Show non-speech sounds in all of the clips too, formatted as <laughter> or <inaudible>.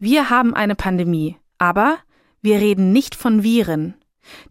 Wir haben eine Pandemie, aber wir reden nicht von Viren.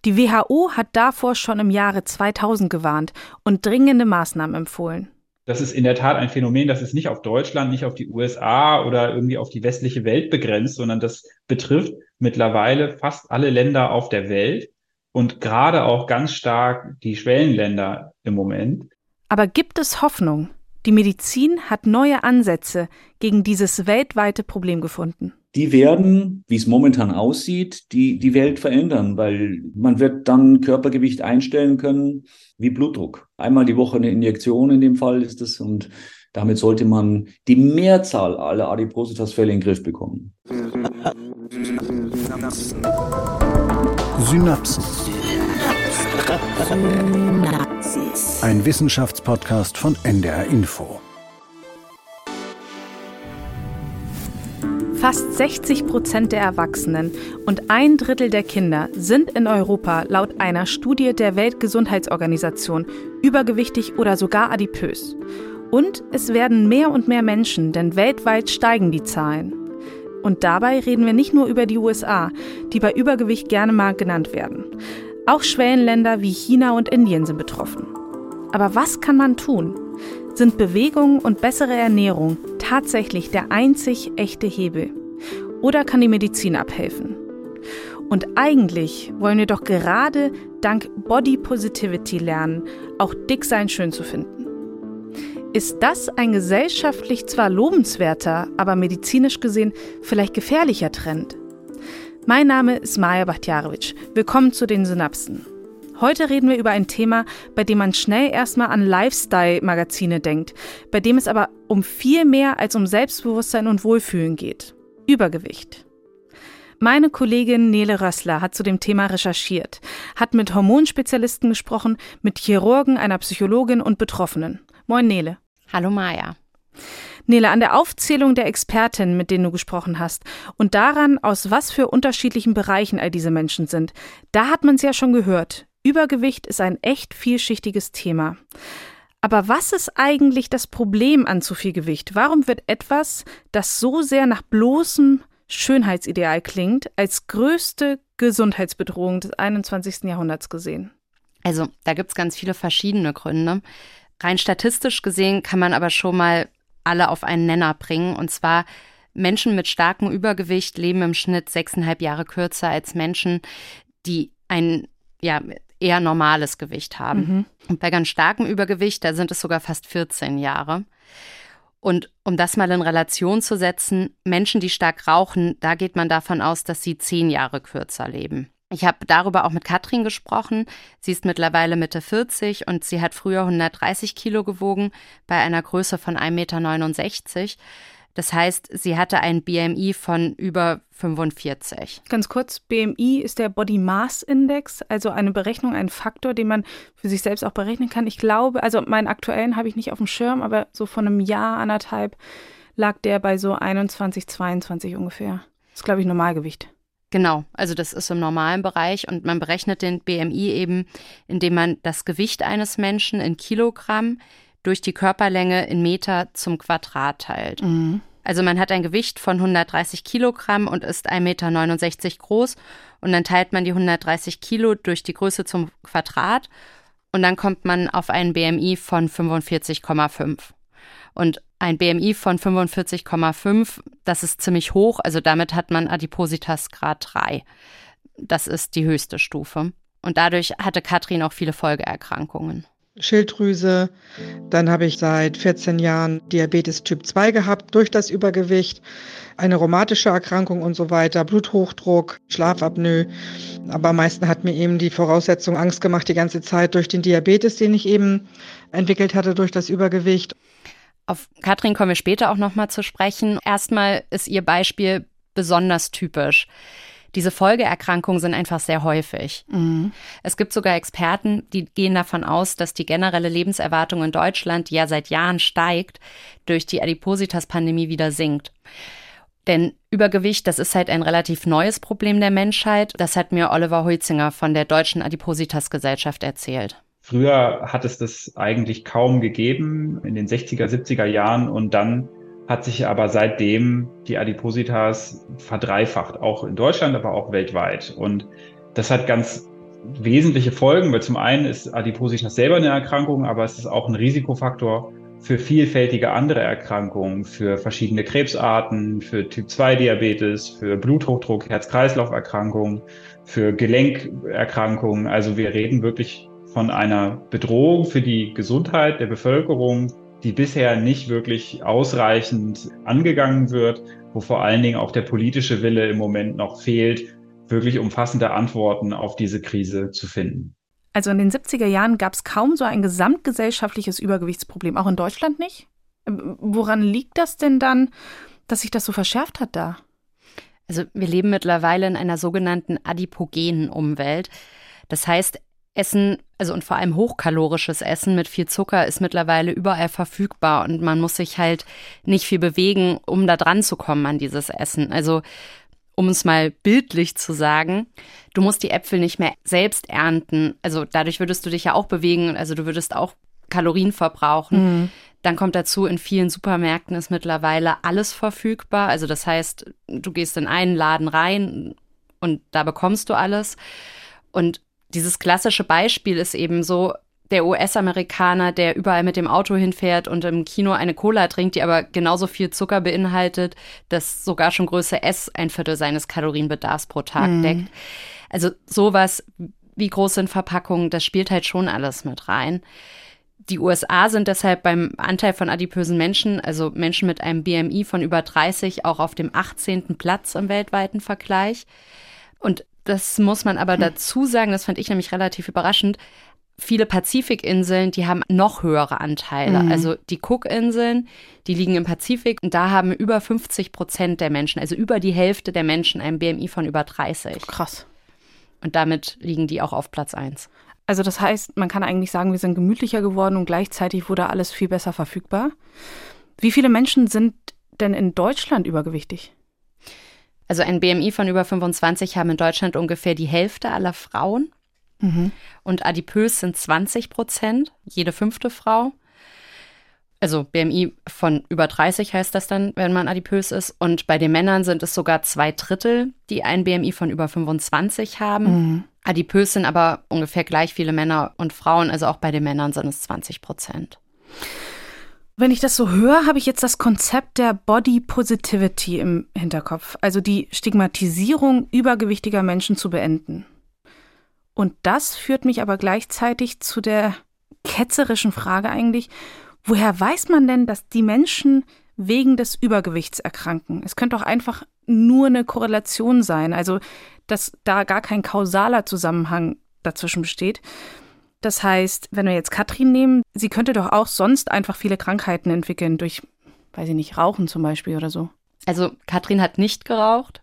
Die WHO hat davor schon im Jahre 2000 gewarnt und dringende Maßnahmen empfohlen. Das ist in der Tat ein Phänomen, das ist nicht auf Deutschland, nicht auf die USA oder irgendwie auf die westliche Welt begrenzt, sondern das betrifft mittlerweile fast alle Länder auf der Welt und gerade auch ganz stark die Schwellenländer im Moment. Aber gibt es Hoffnung? Die Medizin hat neue Ansätze gegen dieses weltweite Problem gefunden. Die werden, wie es momentan aussieht, die, die Welt verändern, weil man wird dann Körpergewicht einstellen können wie Blutdruck. Einmal die Woche eine Injektion in dem Fall ist es und damit sollte man die Mehrzahl aller Adipositas-Fälle in den Griff bekommen. Synapsen. Ein Wissenschaftspodcast von NDR Info. Fast 60 Prozent der Erwachsenen und ein Drittel der Kinder sind in Europa laut einer Studie der Weltgesundheitsorganisation übergewichtig oder sogar adipös. Und es werden mehr und mehr Menschen, denn weltweit steigen die Zahlen. Und dabei reden wir nicht nur über die USA, die bei Übergewicht gerne mal genannt werden. Auch Schwellenländer wie China und Indien sind betroffen. Aber was kann man tun? Sind Bewegung und bessere Ernährung tatsächlich der einzig echte Hebel? Oder kann die Medizin abhelfen? Und eigentlich wollen wir doch gerade dank Body Positivity lernen, auch dick sein schön zu finden. Ist das ein gesellschaftlich zwar lobenswerter, aber medizinisch gesehen vielleicht gefährlicher Trend? Mein Name ist Maja Bachtjarewitsch. Willkommen zu den Synapsen. Heute reden wir über ein Thema, bei dem man schnell erstmal an Lifestyle-Magazine denkt, bei dem es aber um viel mehr als um Selbstbewusstsein und Wohlfühlen geht. Übergewicht. Meine Kollegin Nele Rössler hat zu dem Thema recherchiert, hat mit Hormonspezialisten gesprochen, mit Chirurgen, einer Psychologin und Betroffenen. Moin Nele. Hallo Maja. Nele, an der Aufzählung der Expertinnen, mit denen du gesprochen hast, und daran, aus was für unterschiedlichen Bereichen all diese Menschen sind, da hat man es ja schon gehört. Übergewicht ist ein echt vielschichtiges Thema. Aber was ist eigentlich das Problem an zu viel Gewicht? Warum wird etwas, das so sehr nach bloßem Schönheitsideal klingt, als größte Gesundheitsbedrohung des 21. Jahrhunderts gesehen? Also, da gibt es ganz viele verschiedene Gründe. Rein statistisch gesehen kann man aber schon mal alle auf einen Nenner bringen. Und zwar Menschen mit starkem Übergewicht leben im Schnitt sechseinhalb Jahre kürzer als Menschen, die ein ja, eher normales Gewicht haben. Mhm. Und bei ganz starkem Übergewicht, da sind es sogar fast 14 Jahre. Und um das mal in Relation zu setzen, Menschen, die stark rauchen, da geht man davon aus, dass sie zehn Jahre kürzer leben. Ich habe darüber auch mit Katrin gesprochen. Sie ist mittlerweile Mitte 40 und sie hat früher 130 Kilo gewogen bei einer Größe von 1,69 Meter. Das heißt, sie hatte ein BMI von über 45. Ganz kurz, BMI ist der Body Mass Index, also eine Berechnung, ein Faktor, den man für sich selbst auch berechnen kann. Ich glaube, also meinen aktuellen habe ich nicht auf dem Schirm, aber so von einem Jahr, anderthalb lag der bei so 21, 22 ungefähr. Das ist, glaube ich, Normalgewicht. Genau, also das ist im normalen Bereich und man berechnet den BMI eben, indem man das Gewicht eines Menschen in Kilogramm durch die Körperlänge in Meter zum Quadrat teilt. Mhm. Also man hat ein Gewicht von 130 Kilogramm und ist 1,69 Meter groß und dann teilt man die 130 Kilo durch die Größe zum Quadrat und dann kommt man auf einen BMI von 45,5. Und ein BMI von 45,5, das ist ziemlich hoch. Also damit hat man Adipositas Grad 3. Das ist die höchste Stufe. Und dadurch hatte Katrin auch viele Folgeerkrankungen. Schilddrüse. Dann habe ich seit 14 Jahren Diabetes Typ 2 gehabt durch das Übergewicht, eine rheumatische Erkrankung und so weiter, Bluthochdruck, Schlafapnoe. Aber am meisten hat mir eben die Voraussetzung Angst gemacht die ganze Zeit durch den Diabetes, den ich eben entwickelt hatte durch das Übergewicht. Auf Katrin kommen wir später auch nochmal zu sprechen. Erstmal ist ihr Beispiel besonders typisch. Diese Folgeerkrankungen sind einfach sehr häufig. Mhm. Es gibt sogar Experten, die gehen davon aus, dass die generelle Lebenserwartung in Deutschland, die ja seit Jahren steigt, durch die Adipositas-Pandemie wieder sinkt. Denn Übergewicht, das ist halt ein relativ neues Problem der Menschheit. Das hat mir Oliver Holzinger von der Deutschen Adipositas-Gesellschaft erzählt. Früher hat es das eigentlich kaum gegeben in den 60er, 70er Jahren und dann hat sich aber seitdem die Adipositas verdreifacht, auch in Deutschland, aber auch weltweit. Und das hat ganz wesentliche Folgen, weil zum einen ist Adipositas selber eine Erkrankung, aber es ist auch ein Risikofaktor für vielfältige andere Erkrankungen, für verschiedene Krebsarten, für Typ-2-Diabetes, für Bluthochdruck, Herz-Kreislauf-Erkrankungen, für Gelenkerkrankungen. Also wir reden wirklich von einer Bedrohung für die Gesundheit der Bevölkerung, die bisher nicht wirklich ausreichend angegangen wird, wo vor allen Dingen auch der politische Wille im Moment noch fehlt, wirklich umfassende Antworten auf diese Krise zu finden. Also in den 70er Jahren gab es kaum so ein gesamtgesellschaftliches Übergewichtsproblem, auch in Deutschland nicht. Ähm, woran liegt das denn dann, dass sich das so verschärft hat da? Also wir leben mittlerweile in einer sogenannten adipogenen Umwelt. Das heißt, Essen, also und vor allem hochkalorisches Essen mit viel Zucker ist mittlerweile überall verfügbar und man muss sich halt nicht viel bewegen, um da dran zu kommen an dieses Essen. Also um es mal bildlich zu sagen, du musst die Äpfel nicht mehr selbst ernten. Also dadurch würdest du dich ja auch bewegen, also du würdest auch Kalorien verbrauchen. Mhm. Dann kommt dazu, in vielen Supermärkten ist mittlerweile alles verfügbar. Also das heißt, du gehst in einen Laden rein und da bekommst du alles. Und dieses klassische Beispiel ist eben so, der US-Amerikaner, der überall mit dem Auto hinfährt und im Kino eine Cola trinkt, die aber genauso viel Zucker beinhaltet, dass sogar schon Größe S ein Viertel seines Kalorienbedarfs pro Tag mhm. deckt. Also sowas, wie groß sind Verpackungen, das spielt halt schon alles mit rein. Die USA sind deshalb beim Anteil von adipösen Menschen, also Menschen mit einem BMI von über 30, auch auf dem 18. Platz im weltweiten Vergleich. Und das muss man aber dazu sagen, das fand ich nämlich relativ überraschend. Viele Pazifikinseln, die haben noch höhere Anteile. Mhm. Also die Cookinseln, die liegen im Pazifik und da haben über 50 Prozent der Menschen, also über die Hälfte der Menschen, ein BMI von über 30. Krass. Und damit liegen die auch auf Platz 1. Also das heißt, man kann eigentlich sagen, wir sind gemütlicher geworden und gleichzeitig wurde alles viel besser verfügbar. Wie viele Menschen sind denn in Deutschland übergewichtig? Also ein BMI von über 25 haben in Deutschland ungefähr die Hälfte aller Frauen. Mhm. Und adipös sind 20 Prozent, jede fünfte Frau. Also BMI von über 30 heißt das dann, wenn man adipös ist. Und bei den Männern sind es sogar zwei Drittel, die ein BMI von über 25 haben. Mhm. Adipös sind aber ungefähr gleich viele Männer und Frauen. Also auch bei den Männern sind es 20 Prozent. Wenn ich das so höre, habe ich jetzt das Konzept der Body Positivity im Hinterkopf, also die Stigmatisierung übergewichtiger Menschen zu beenden. Und das führt mich aber gleichzeitig zu der ketzerischen Frage eigentlich, woher weiß man denn, dass die Menschen wegen des Übergewichts erkranken? Es könnte doch einfach nur eine Korrelation sein, also dass da gar kein kausaler Zusammenhang dazwischen besteht. Das heißt, wenn wir jetzt Katrin nehmen, sie könnte doch auch sonst einfach viele Krankheiten entwickeln durch, weiß ich nicht, Rauchen zum Beispiel oder so. Also Katrin hat nicht geraucht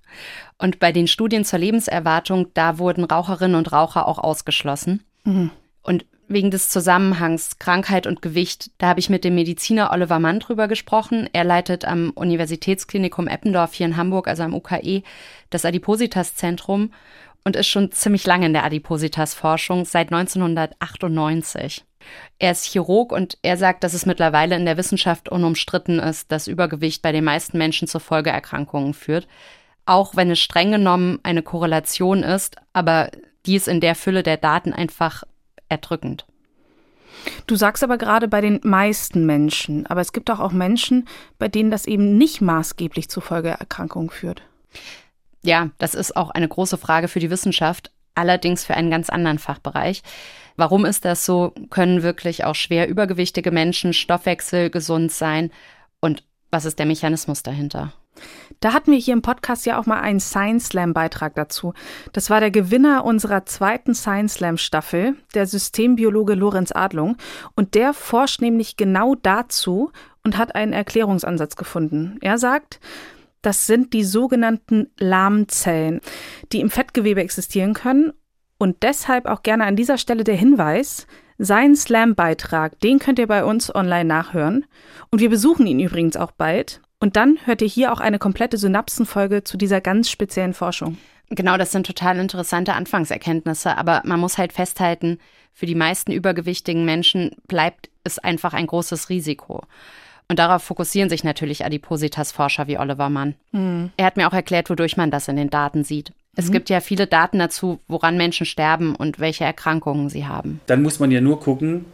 und bei den Studien zur Lebenserwartung, da wurden Raucherinnen und Raucher auch ausgeschlossen. Mhm. Und wegen des Zusammenhangs Krankheit und Gewicht, da habe ich mit dem Mediziner Oliver Mann drüber gesprochen. Er leitet am Universitätsklinikum Eppendorf hier in Hamburg, also am UKE, das Adipositas-Zentrum und ist schon ziemlich lange in der Adipositas-Forschung, seit 1998. Er ist Chirurg und er sagt, dass es mittlerweile in der Wissenschaft unumstritten ist, dass Übergewicht bei den meisten Menschen zu Folgeerkrankungen führt. Auch wenn es streng genommen eine Korrelation ist, aber die ist in der Fülle der Daten einfach erdrückend. Du sagst aber gerade bei den meisten Menschen, aber es gibt auch, auch Menschen, bei denen das eben nicht maßgeblich zu Folgeerkrankungen führt. Ja, das ist auch eine große Frage für die Wissenschaft, allerdings für einen ganz anderen Fachbereich. Warum ist das so? Können wirklich auch schwer übergewichtige Menschen stoffwechselgesund sein? Und was ist der Mechanismus dahinter? Da hatten wir hier im Podcast ja auch mal einen Science Slam Beitrag dazu. Das war der Gewinner unserer zweiten Science Slam Staffel, der Systembiologe Lorenz Adlung. Und der forscht nämlich genau dazu und hat einen Erklärungsansatz gefunden. Er sagt, das sind die sogenannten Lahmzellen, die im Fettgewebe existieren können und deshalb auch gerne an dieser Stelle der Hinweis, seinen Slam-Beitrag, den könnt ihr bei uns online nachhören. Und wir besuchen ihn übrigens auch bald. Und dann hört ihr hier auch eine komplette Synapsenfolge zu dieser ganz speziellen Forschung. Genau, das sind total interessante Anfangserkenntnisse, aber man muss halt festhalten, für die meisten übergewichtigen Menschen bleibt es einfach ein großes Risiko. Und darauf fokussieren sich natürlich Adipositas-Forscher wie Oliver Mann. Mhm. Er hat mir auch erklärt, wodurch man das in den Daten sieht. Es mhm. gibt ja viele Daten dazu, woran Menschen sterben und welche Erkrankungen sie haben. Dann muss man ja nur gucken,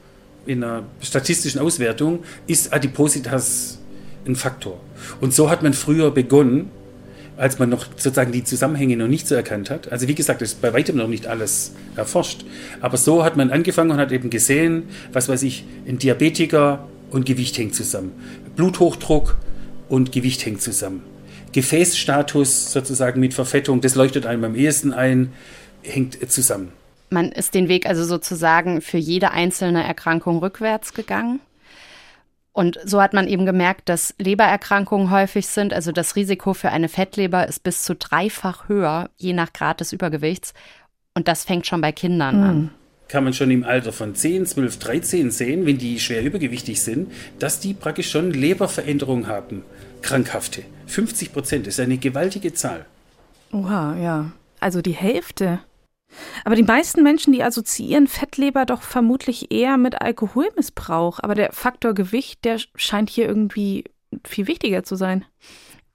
in einer statistischen Auswertung, ist Adipositas ein Faktor. Und so hat man früher begonnen, als man noch sozusagen die Zusammenhänge noch nicht so erkannt hat. Also wie gesagt, ist bei weitem noch nicht alles erforscht. Aber so hat man angefangen und hat eben gesehen, was weiß ich, ein Diabetiker und Gewicht hängt zusammen. Bluthochdruck und Gewicht hängt zusammen. Gefäßstatus sozusagen mit Verfettung, das leuchtet einem am ehesten ein, hängt zusammen. Man ist den Weg also sozusagen für jede einzelne Erkrankung rückwärts gegangen. Und so hat man eben gemerkt, dass Lebererkrankungen häufig sind. Also das Risiko für eine Fettleber ist bis zu dreifach höher, je nach Grad des Übergewichts. Und das fängt schon bei Kindern mhm. an. Kann man schon im Alter von 10, 12, 13 sehen, wenn die schwer übergewichtig sind, dass die praktisch schon Leberveränderungen haben. Krankhafte. 50 Prozent ist eine gewaltige Zahl. Oha, ja. Also die Hälfte. Aber die meisten Menschen, die assoziieren Fettleber doch vermutlich eher mit Alkoholmissbrauch. Aber der Faktor Gewicht, der scheint hier irgendwie viel wichtiger zu sein.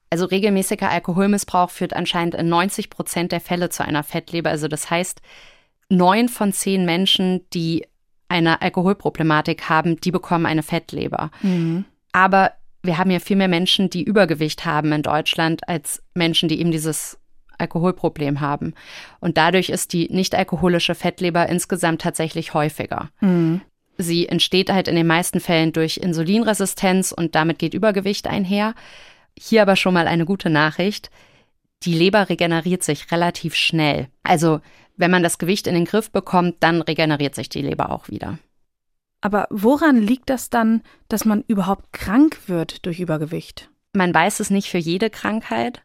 Also regelmäßiger Alkoholmissbrauch führt anscheinend in 90 Prozent der Fälle zu einer Fettleber. Also das heißt, neun von zehn Menschen, die eine Alkoholproblematik haben, die bekommen eine Fettleber. Mhm. Aber wir haben ja viel mehr Menschen, die Übergewicht haben in Deutschland, als Menschen, die eben dieses Alkoholproblem haben. Und dadurch ist die nicht-alkoholische Fettleber insgesamt tatsächlich häufiger. Mhm. Sie entsteht halt in den meisten Fällen durch Insulinresistenz und damit geht Übergewicht einher. Hier aber schon mal eine gute Nachricht. Die Leber regeneriert sich relativ schnell. Also wenn man das Gewicht in den Griff bekommt, dann regeneriert sich die Leber auch wieder. Aber woran liegt das dann, dass man überhaupt krank wird durch Übergewicht? Man weiß es nicht für jede Krankheit.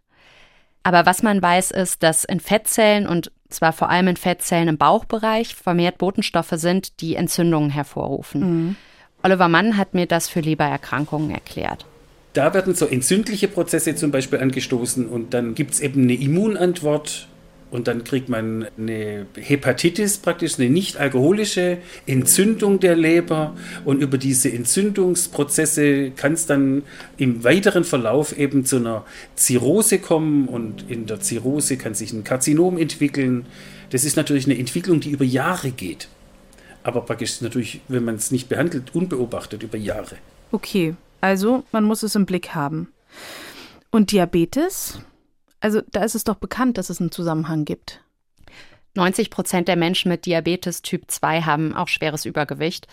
Aber was man weiß, ist, dass in Fettzellen und zwar vor allem in Fettzellen im Bauchbereich vermehrt Botenstoffe sind, die Entzündungen hervorrufen. Mhm. Oliver Mann hat mir das für Lebererkrankungen erklärt. Da werden so entzündliche Prozesse zum Beispiel angestoßen und dann gibt es eben eine Immunantwort und dann kriegt man eine Hepatitis, praktisch eine nicht alkoholische Entzündung der Leber. Und über diese Entzündungsprozesse kann es dann im weiteren Verlauf eben zu einer Zirrhose kommen. Und in der Zirrhose kann sich ein Karzinom entwickeln. Das ist natürlich eine Entwicklung, die über Jahre geht. Aber praktisch natürlich, wenn man es nicht behandelt, unbeobachtet über Jahre. Okay, also man muss es im Blick haben. Und Diabetes? Also da ist es doch bekannt, dass es einen Zusammenhang gibt. 90 Prozent der Menschen mit Diabetes Typ 2 haben auch schweres Übergewicht.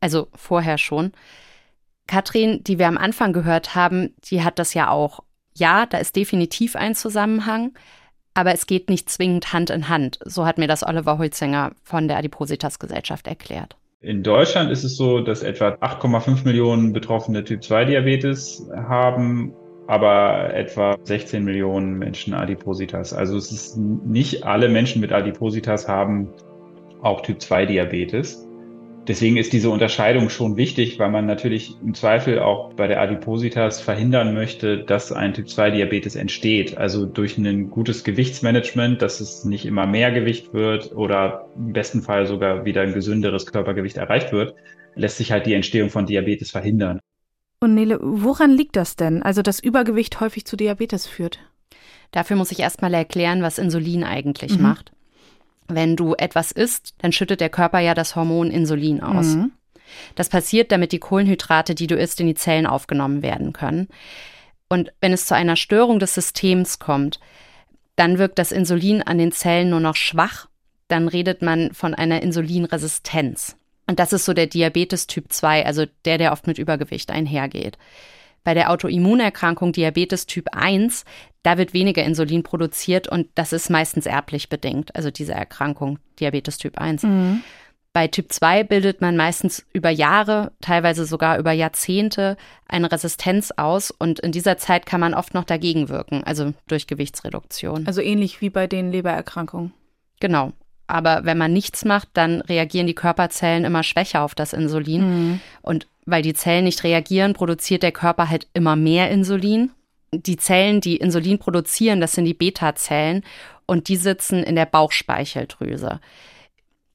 Also vorher schon. Katrin, die wir am Anfang gehört haben, die hat das ja auch. Ja, da ist definitiv ein Zusammenhang, aber es geht nicht zwingend Hand in Hand. So hat mir das Oliver Holzinger von der Adipositas Gesellschaft erklärt. In Deutschland ist es so, dass etwa 8,5 Millionen Betroffene Typ 2 Diabetes haben aber etwa 16 Millionen Menschen Adipositas. Also es ist nicht alle Menschen mit Adipositas haben auch Typ 2 Diabetes. Deswegen ist diese Unterscheidung schon wichtig, weil man natürlich im Zweifel auch bei der Adipositas verhindern möchte, dass ein Typ 2 Diabetes entsteht. Also durch ein gutes Gewichtsmanagement, dass es nicht immer mehr Gewicht wird oder im besten Fall sogar wieder ein gesünderes Körpergewicht erreicht wird, lässt sich halt die Entstehung von Diabetes verhindern. Und Nele, woran liegt das denn? Also, dass Übergewicht häufig zu Diabetes führt? Dafür muss ich erstmal erklären, was Insulin eigentlich mhm. macht. Wenn du etwas isst, dann schüttet der Körper ja das Hormon Insulin aus. Mhm. Das passiert, damit die Kohlenhydrate, die du isst, in die Zellen aufgenommen werden können. Und wenn es zu einer Störung des Systems kommt, dann wirkt das Insulin an den Zellen nur noch schwach. Dann redet man von einer Insulinresistenz. Und das ist so der Diabetes Typ 2, also der, der oft mit Übergewicht einhergeht. Bei der Autoimmunerkrankung Diabetes Typ 1, da wird weniger Insulin produziert und das ist meistens erblich bedingt, also diese Erkrankung Diabetes Typ 1. Mhm. Bei Typ 2 bildet man meistens über Jahre, teilweise sogar über Jahrzehnte eine Resistenz aus und in dieser Zeit kann man oft noch dagegen wirken, also durch Gewichtsreduktion. Also ähnlich wie bei den Lebererkrankungen. Genau. Aber wenn man nichts macht, dann reagieren die Körperzellen immer schwächer auf das Insulin. Mhm. Und weil die Zellen nicht reagieren, produziert der Körper halt immer mehr Insulin. Die Zellen, die Insulin produzieren, das sind die Beta-Zellen und die sitzen in der Bauchspeicheldrüse.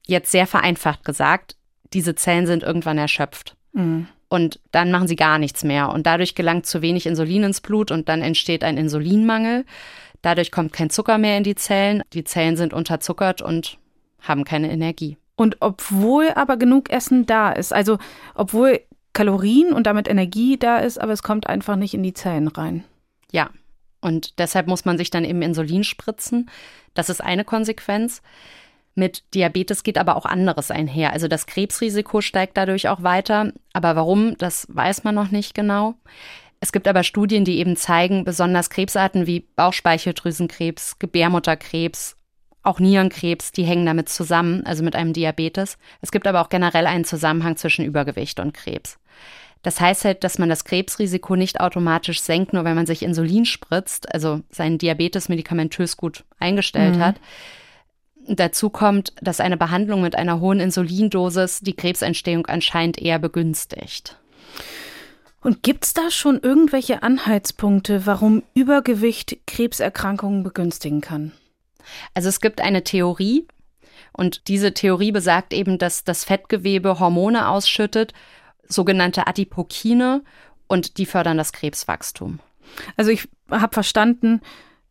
Jetzt sehr vereinfacht gesagt, diese Zellen sind irgendwann erschöpft. Mhm. Und dann machen sie gar nichts mehr. Und dadurch gelangt zu wenig Insulin ins Blut und dann entsteht ein Insulinmangel. Dadurch kommt kein Zucker mehr in die Zellen. Die Zellen sind unterzuckert und haben keine Energie. Und obwohl aber genug Essen da ist, also obwohl Kalorien und damit Energie da ist, aber es kommt einfach nicht in die Zellen rein. Ja. Und deshalb muss man sich dann eben Insulin spritzen. Das ist eine Konsequenz. Mit Diabetes geht aber auch anderes einher. Also das Krebsrisiko steigt dadurch auch weiter. Aber warum, das weiß man noch nicht genau. Es gibt aber Studien, die eben zeigen, besonders Krebsarten wie Bauchspeicheldrüsenkrebs, Gebärmutterkrebs, auch Nierenkrebs, die hängen damit zusammen, also mit einem Diabetes. Es gibt aber auch generell einen Zusammenhang zwischen Übergewicht und Krebs. Das heißt halt, dass man das Krebsrisiko nicht automatisch senkt, nur wenn man sich Insulin spritzt, also seinen Diabetes medikamentös gut eingestellt mhm. hat. Dazu kommt, dass eine Behandlung mit einer hohen Insulindosis die Krebsentstehung anscheinend eher begünstigt. Und gibt es da schon irgendwelche Anhaltspunkte, warum Übergewicht Krebserkrankungen begünstigen kann? Also es gibt eine Theorie und diese Theorie besagt eben, dass das Fettgewebe Hormone ausschüttet, sogenannte Adipokine und die fördern das Krebswachstum. Also ich habe verstanden,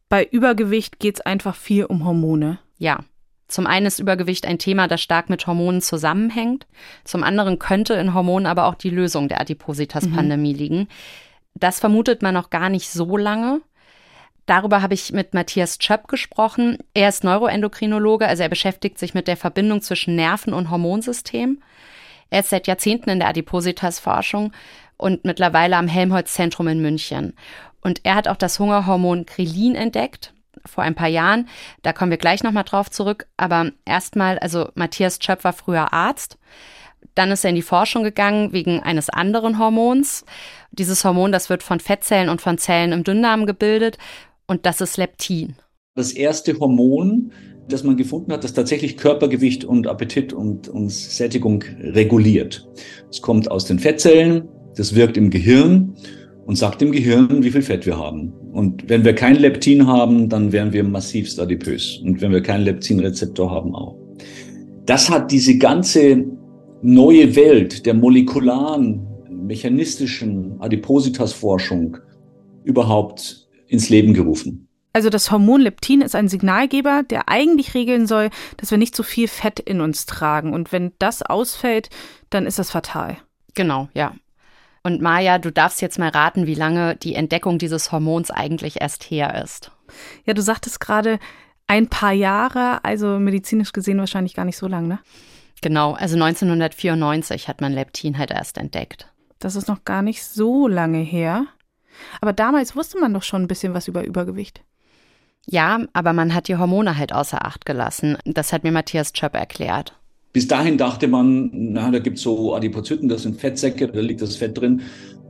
bei Übergewicht geht es einfach viel um Hormone. Ja. Zum einen ist Übergewicht ein Thema, das stark mit Hormonen zusammenhängt. Zum anderen könnte in Hormonen aber auch die Lösung der Adipositas-Pandemie mhm. liegen. Das vermutet man noch gar nicht so lange. Darüber habe ich mit Matthias Schöpp gesprochen. Er ist Neuroendokrinologe, also er beschäftigt sich mit der Verbindung zwischen Nerven und Hormonsystem. Er ist seit Jahrzehnten in der Adipositas-Forschung und mittlerweile am Helmholtz-Zentrum in München. Und er hat auch das Hungerhormon Krelin entdeckt vor ein paar Jahren. Da kommen wir gleich nochmal drauf zurück. Aber erstmal, also Matthias Schöpp war früher Arzt. Dann ist er in die Forschung gegangen wegen eines anderen Hormons. Dieses Hormon, das wird von Fettzellen und von Zellen im Dünndarm gebildet und das ist Leptin. Das erste Hormon, das man gefunden hat, das tatsächlich Körpergewicht und Appetit und, und Sättigung reguliert. Es kommt aus den Fettzellen, das wirkt im Gehirn und sagt dem Gehirn, wie viel Fett wir haben. Und wenn wir kein Leptin haben, dann wären wir massivst adipös. Und wenn wir keinen Leptinrezeptor haben, auch. Das hat diese ganze neue Welt der molekularen, mechanistischen Adipositas-Forschung überhaupt ins Leben gerufen. Also das Hormon Leptin ist ein Signalgeber, der eigentlich regeln soll, dass wir nicht zu so viel Fett in uns tragen. Und wenn das ausfällt, dann ist das fatal. Genau, ja. Und Maja, du darfst jetzt mal raten, wie lange die Entdeckung dieses Hormons eigentlich erst her ist. Ja, du sagtest gerade ein paar Jahre, also medizinisch gesehen wahrscheinlich gar nicht so lang, ne? Genau, also 1994 hat man Leptin halt erst entdeckt. Das ist noch gar nicht so lange her. Aber damals wusste man doch schon ein bisschen was über Übergewicht. Ja, aber man hat die Hormone halt außer Acht gelassen. Das hat mir Matthias Chöp erklärt. Bis dahin dachte man, na, da gibt's so Adipozyten, das sind Fettsäcke, da liegt das Fett drin.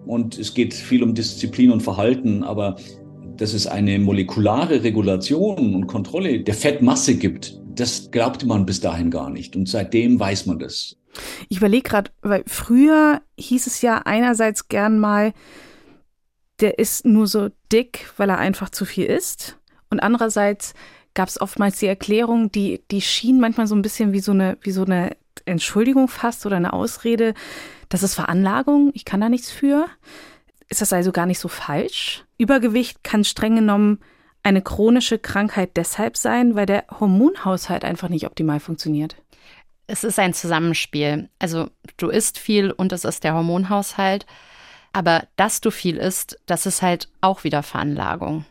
Und es geht viel um Disziplin und Verhalten, aber dass es eine molekulare Regulation und Kontrolle der Fettmasse gibt, das glaubte man bis dahin gar nicht. Und seitdem weiß man das. Ich überlege gerade, weil früher hieß es ja einerseits gern mal, der ist nur so dick, weil er einfach zu viel isst. Und andererseits gab es oftmals die Erklärung, die, die schien manchmal so ein bisschen wie so eine, wie so eine Entschuldigung fast oder eine Ausrede. Das ist Veranlagung, ich kann da nichts für. Ist das also gar nicht so falsch? Übergewicht kann streng genommen eine chronische Krankheit deshalb sein, weil der Hormonhaushalt einfach nicht optimal funktioniert. Es ist ein Zusammenspiel. Also du isst viel und es ist der Hormonhaushalt. Aber dass du viel isst, das ist halt auch wieder Veranlagung.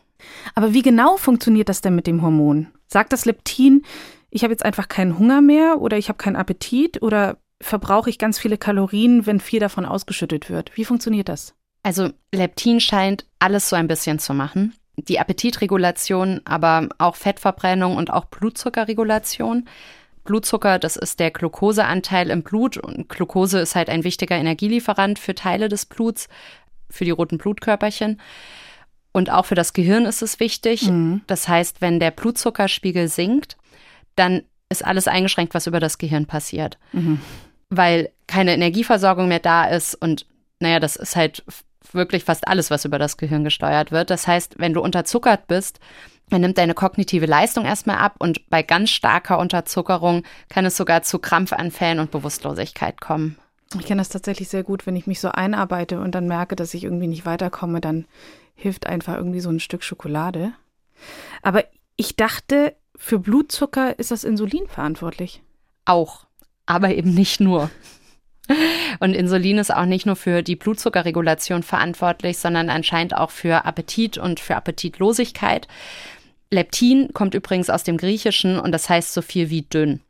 Aber wie genau funktioniert das denn mit dem Hormon? Sagt das Leptin, ich habe jetzt einfach keinen Hunger mehr oder ich habe keinen Appetit oder verbrauche ich ganz viele Kalorien, wenn viel davon ausgeschüttet wird? Wie funktioniert das? Also Leptin scheint alles so ein bisschen zu machen. Die Appetitregulation, aber auch Fettverbrennung und auch Blutzuckerregulation. Blutzucker, das ist der Glukoseanteil im Blut und Glukose ist halt ein wichtiger Energielieferant für Teile des Bluts, für die roten Blutkörperchen. Und auch für das Gehirn ist es wichtig. Mhm. Das heißt, wenn der Blutzuckerspiegel sinkt, dann ist alles eingeschränkt, was über das Gehirn passiert. Mhm. Weil keine Energieversorgung mehr da ist und naja, das ist halt wirklich fast alles, was über das Gehirn gesteuert wird. Das heißt, wenn du unterzuckert bist, dann nimmt deine kognitive Leistung erstmal ab und bei ganz starker Unterzuckerung kann es sogar zu Krampfanfällen und Bewusstlosigkeit kommen. Ich kenne das tatsächlich sehr gut, wenn ich mich so einarbeite und dann merke, dass ich irgendwie nicht weiterkomme, dann hilft einfach irgendwie so ein Stück Schokolade. Aber ich dachte, für Blutzucker ist das Insulin verantwortlich. Auch, aber eben nicht nur. Und Insulin ist auch nicht nur für die Blutzuckerregulation verantwortlich, sondern anscheinend auch für Appetit und für Appetitlosigkeit. Leptin kommt übrigens aus dem Griechischen und das heißt so viel wie dünn.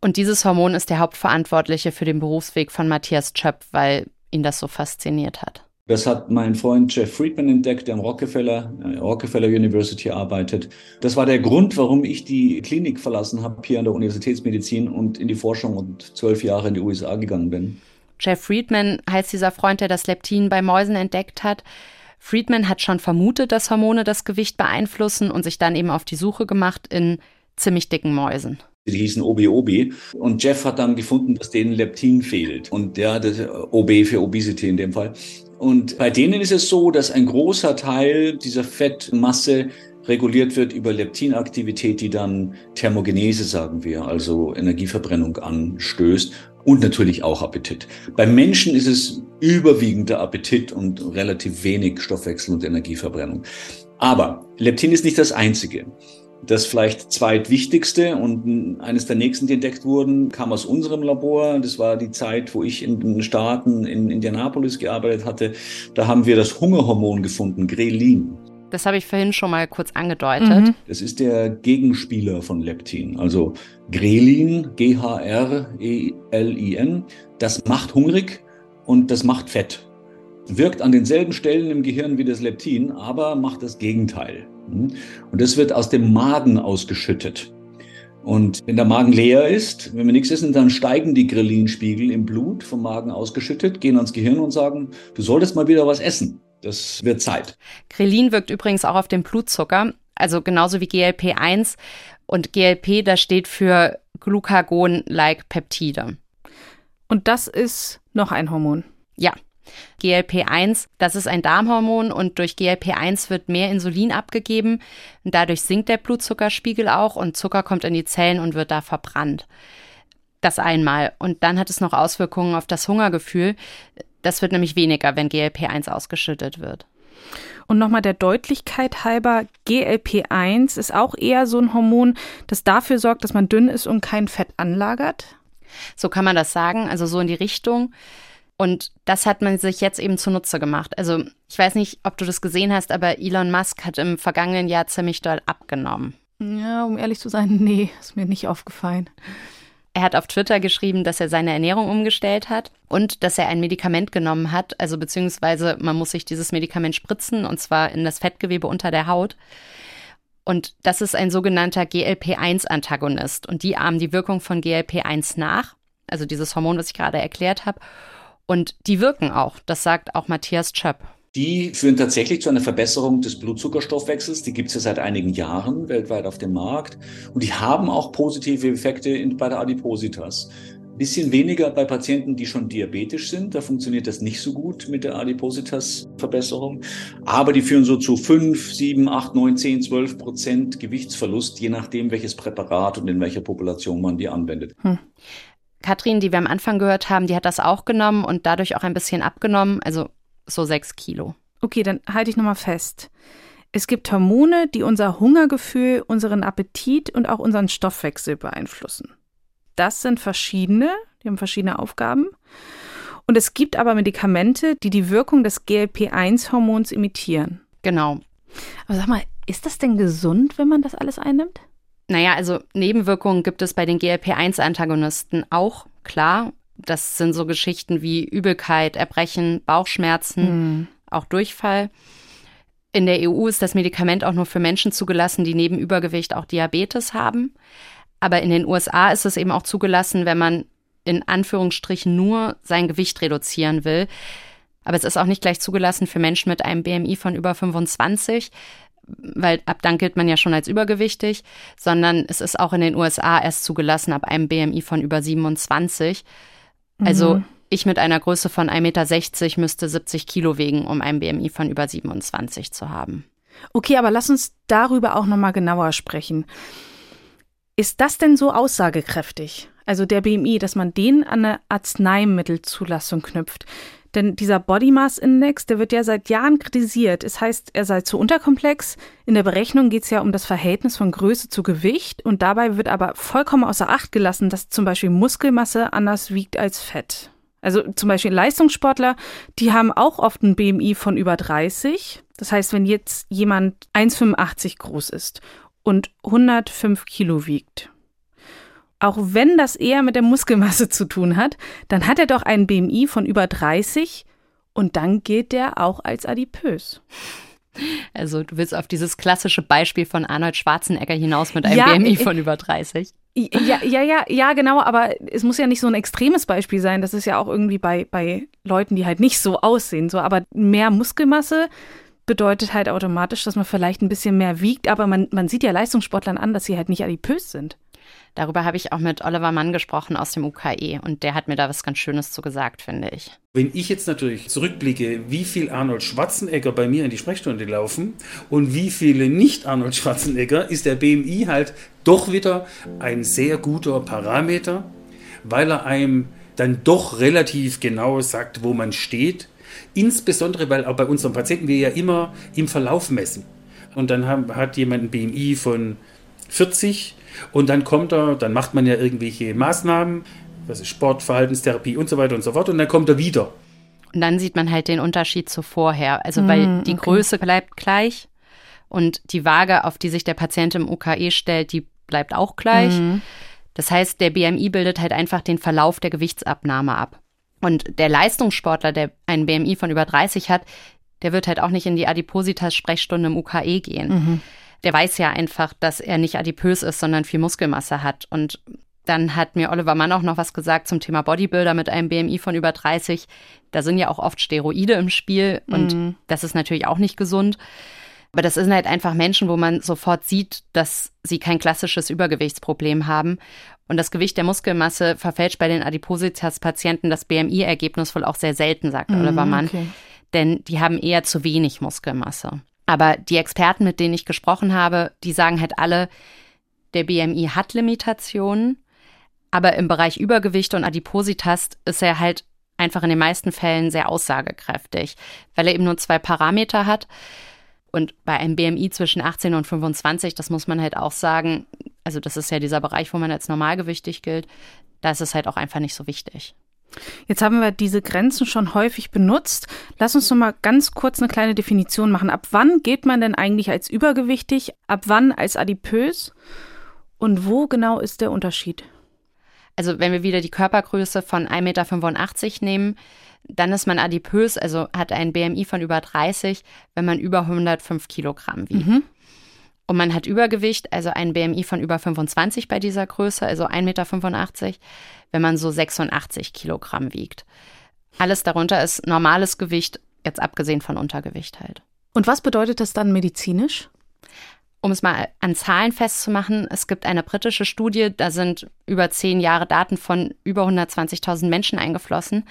Und dieses Hormon ist der Hauptverantwortliche für den Berufsweg von Matthias Schöpf, weil ihn das so fasziniert hat. Das hat mein Freund Jeff Friedman entdeckt, der am Rockefeller, äh, Rockefeller University arbeitet. Das war der Grund, warum ich die Klinik verlassen habe hier an der Universitätsmedizin und in die Forschung und zwölf Jahre in die USA gegangen bin. Jeff Friedman heißt dieser Freund, der das Leptin bei Mäusen entdeckt hat. Friedman hat schon vermutet, dass Hormone das Gewicht beeinflussen und sich dann eben auf die Suche gemacht in ziemlich dicken Mäusen. Die hießen Obi-Obi. Und Jeff hat dann gefunden, dass denen Leptin fehlt. Und ja, das OB für Obesity in dem Fall. Und bei denen ist es so, dass ein großer Teil dieser Fettmasse reguliert wird über Leptinaktivität, die dann Thermogenese, sagen wir, also Energieverbrennung anstößt und natürlich auch Appetit. Beim Menschen ist es überwiegend der Appetit und relativ wenig Stoffwechsel und Energieverbrennung. Aber Leptin ist nicht das einzige. Das vielleicht zweitwichtigste und eines der nächsten, die entdeckt wurden, kam aus unserem Labor. Das war die Zeit, wo ich in den Staaten in Indianapolis gearbeitet hatte. Da haben wir das Hungerhormon gefunden, Grelin. Das habe ich vorhin schon mal kurz angedeutet. Mhm. Das ist der Gegenspieler von Leptin. Also Grelin, G-H-R-E-L-I-N, das macht hungrig und das macht Fett. Wirkt an denselben Stellen im Gehirn wie das Leptin, aber macht das Gegenteil. Und das wird aus dem Magen ausgeschüttet. Und wenn der Magen leer ist, wenn wir nichts essen, dann steigen die Grillinspiegel im Blut vom Magen ausgeschüttet, gehen ans Gehirn und sagen, du solltest mal wieder was essen. Das wird Zeit. Grelin wirkt übrigens auch auf den Blutzucker, also genauso wie GLP-1. Und GLP, das steht für Glucagon-like Peptide. Und das ist noch ein Hormon. Ja, GLP-1, das ist ein Darmhormon und durch GLP-1 wird mehr Insulin abgegeben. Und dadurch sinkt der Blutzuckerspiegel auch und Zucker kommt in die Zellen und wird da verbrannt. Das einmal. Und dann hat es noch Auswirkungen auf das Hungergefühl. Das wird nämlich weniger, wenn GLP-1 ausgeschüttet wird. Und nochmal der Deutlichkeit halber, GLP-1 ist auch eher so ein Hormon, das dafür sorgt, dass man dünn ist und kein Fett anlagert. So kann man das sagen, also so in die Richtung. Und das hat man sich jetzt eben zunutze gemacht. Also ich weiß nicht, ob du das gesehen hast, aber Elon Musk hat im vergangenen Jahr ziemlich doll abgenommen. Ja, um ehrlich zu sein, nee, ist mir nicht aufgefallen. Er hat auf Twitter geschrieben, dass er seine Ernährung umgestellt hat und dass er ein Medikament genommen hat, also beziehungsweise man muss sich dieses Medikament spritzen und zwar in das Fettgewebe unter der Haut. Und das ist ein sogenannter GLP-1-Antagonist und die ahmen die Wirkung von GLP-1 nach, also dieses Hormon, was ich gerade erklärt habe. Und die wirken auch, das sagt auch Matthias Schöpp. Die führen tatsächlich zu einer Verbesserung des Blutzuckerstoffwechsels. Die gibt es ja seit einigen Jahren weltweit auf dem Markt. Und die haben auch positive Effekte in, bei der Adipositas. Bisschen weniger bei Patienten, die schon diabetisch sind. Da funktioniert das nicht so gut mit der Adipositas-Verbesserung. Aber die führen so zu 5, 7, 8, 9, 10, 12 Prozent Gewichtsverlust, je nachdem, welches Präparat und in welcher Population man die anwendet. Hm. Katrin, die wir am Anfang gehört haben, die hat das auch genommen und dadurch auch ein bisschen abgenommen, also so sechs Kilo. Okay, dann halte ich nochmal fest. Es gibt Hormone, die unser Hungergefühl, unseren Appetit und auch unseren Stoffwechsel beeinflussen. Das sind verschiedene, die haben verschiedene Aufgaben. Und es gibt aber Medikamente, die die Wirkung des GLP-1-Hormons imitieren. Genau. Aber sag mal, ist das denn gesund, wenn man das alles einnimmt? Naja, also Nebenwirkungen gibt es bei den GLP-1-Antagonisten auch, klar. Das sind so Geschichten wie Übelkeit, Erbrechen, Bauchschmerzen, mhm. auch Durchfall. In der EU ist das Medikament auch nur für Menschen zugelassen, die neben Übergewicht auch Diabetes haben. Aber in den USA ist es eben auch zugelassen, wenn man in Anführungsstrichen nur sein Gewicht reduzieren will. Aber es ist auch nicht gleich zugelassen für Menschen mit einem BMI von über 25 weil ab dann gilt man ja schon als übergewichtig, sondern es ist auch in den USA erst zugelassen ab einem BMI von über 27. Also mhm. ich mit einer Größe von 1,60 Meter müsste 70 Kilo wegen, um ein BMI von über 27 zu haben. Okay, aber lass uns darüber auch nochmal genauer sprechen. Ist das denn so aussagekräftig? also der BMI, dass man den an eine Arzneimittelzulassung knüpft. Denn dieser Body Mass Index, der wird ja seit Jahren kritisiert. Es heißt, er sei zu unterkomplex. In der Berechnung geht es ja um das Verhältnis von Größe zu Gewicht und dabei wird aber vollkommen außer Acht gelassen, dass zum Beispiel Muskelmasse anders wiegt als Fett. Also zum Beispiel Leistungssportler, die haben auch oft ein BMI von über 30. Das heißt, wenn jetzt jemand 1,85 groß ist und 105 Kilo wiegt, auch wenn das eher mit der Muskelmasse zu tun hat, dann hat er doch einen BMI von über 30 und dann gilt der auch als adipös. Also du willst auf dieses klassische Beispiel von Arnold Schwarzenegger hinaus mit einem ja, BMI von über 30. Ja, ja, ja, ja, genau, aber es muss ja nicht so ein extremes Beispiel sein. Das ist ja auch irgendwie bei, bei Leuten, die halt nicht so aussehen. So, aber mehr Muskelmasse bedeutet halt automatisch, dass man vielleicht ein bisschen mehr wiegt, aber man, man sieht ja Leistungssportlern an, dass sie halt nicht adipös sind. Darüber habe ich auch mit Oliver Mann gesprochen aus dem UKE und der hat mir da was ganz Schönes zu gesagt, finde ich. Wenn ich jetzt natürlich zurückblicke, wie viel Arnold Schwarzenegger bei mir in die Sprechstunde laufen und wie viele nicht Arnold Schwarzenegger, ist der BMI halt doch wieder ein sehr guter Parameter, weil er einem dann doch relativ genau sagt, wo man steht. Insbesondere, weil auch bei unseren Patienten wir ja immer im Verlauf messen. Und dann haben, hat jemand ein BMI von 40 und dann kommt er, dann macht man ja irgendwelche Maßnahmen, was ist Sport, Verhaltenstherapie und so weiter und so fort. Und dann kommt er wieder. Und dann sieht man halt den Unterschied zu vorher. Also weil mm, die okay. Größe bleibt gleich und die Waage, auf die sich der Patient im UKE stellt, die bleibt auch gleich. Mm. Das heißt, der BMI bildet halt einfach den Verlauf der Gewichtsabnahme ab. Und der Leistungssportler, der einen BMI von über 30 hat, der wird halt auch nicht in die Adipositas-Sprechstunde im UKE gehen. Mhm der weiß ja einfach, dass er nicht adipös ist, sondern viel Muskelmasse hat. Und dann hat mir Oliver Mann auch noch was gesagt zum Thema Bodybuilder mit einem BMI von über 30. Da sind ja auch oft Steroide im Spiel und mhm. das ist natürlich auch nicht gesund. Aber das sind halt einfach Menschen, wo man sofort sieht, dass sie kein klassisches Übergewichtsproblem haben. Und das Gewicht der Muskelmasse verfälscht bei den Adipositas-Patienten das BMI-Ergebnis wohl auch sehr selten, sagt mhm, Oliver Mann. Okay. Denn die haben eher zu wenig Muskelmasse. Aber die Experten, mit denen ich gesprochen habe, die sagen halt alle, der BMI hat Limitationen, aber im Bereich Übergewicht und Adipositas ist er halt einfach in den meisten Fällen sehr aussagekräftig, weil er eben nur zwei Parameter hat. Und bei einem BMI zwischen 18 und 25, das muss man halt auch sagen, also das ist ja dieser Bereich, wo man als normalgewichtig gilt, da ist es halt auch einfach nicht so wichtig. Jetzt haben wir diese Grenzen schon häufig benutzt. Lass uns noch mal ganz kurz eine kleine Definition machen. Ab wann geht man denn eigentlich als übergewichtig? Ab wann als adipös? Und wo genau ist der Unterschied? Also wenn wir wieder die Körpergröße von 1,85 Meter nehmen, dann ist man adipös, also hat ein BMI von über 30, wenn man über 105 Kilogramm wiegt. Mhm. Und man hat Übergewicht, also ein BMI von über 25 bei dieser Größe, also 1,85 Meter, wenn man so 86 Kilogramm wiegt. Alles darunter ist normales Gewicht, jetzt abgesehen von Untergewicht halt. Und was bedeutet das dann medizinisch? Um es mal an Zahlen festzumachen, es gibt eine britische Studie, da sind über zehn Jahre Daten von über 120.000 Menschen eingeflossen.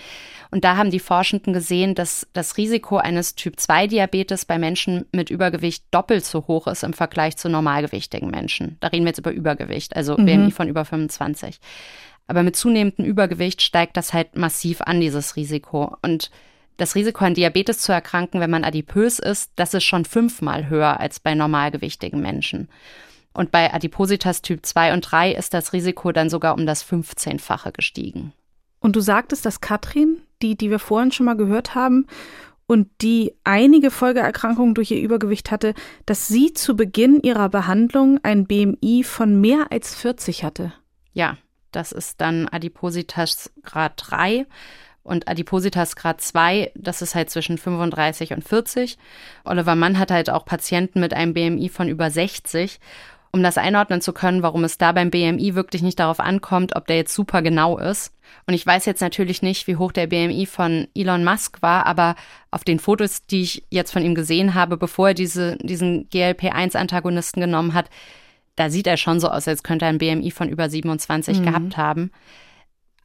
Und da haben die Forschenden gesehen, dass das Risiko eines Typ-2-Diabetes bei Menschen mit Übergewicht doppelt so hoch ist im Vergleich zu normalgewichtigen Menschen. Da reden wir jetzt über Übergewicht, also mhm. BMI von über 25. Aber mit zunehmendem Übergewicht steigt das halt massiv an, dieses Risiko. Und das Risiko an Diabetes zu erkranken, wenn man adipös ist, das ist schon fünfmal höher als bei normalgewichtigen Menschen. Und bei Adipositas Typ 2 und 3 ist das Risiko dann sogar um das 15-fache gestiegen. Und du sagtest, dass Katrin, die, die wir vorhin schon mal gehört haben, und die einige Folgeerkrankungen durch ihr Übergewicht hatte, dass sie zu Beginn ihrer Behandlung ein BMI von mehr als 40 hatte. Ja, das ist dann Adipositas Grad 3 und Adipositas Grad 2, das ist halt zwischen 35 und 40. Oliver Mann hat halt auch Patienten mit einem BMI von über 60. Um das einordnen zu können, warum es da beim BMI wirklich nicht darauf ankommt, ob der jetzt super genau ist. Und ich weiß jetzt natürlich nicht, wie hoch der BMI von Elon Musk war, aber auf den Fotos, die ich jetzt von ihm gesehen habe, bevor er diese, diesen GLP-1-Antagonisten genommen hat, da sieht er schon so aus, als könnte er ein BMI von über 27 mhm. gehabt haben.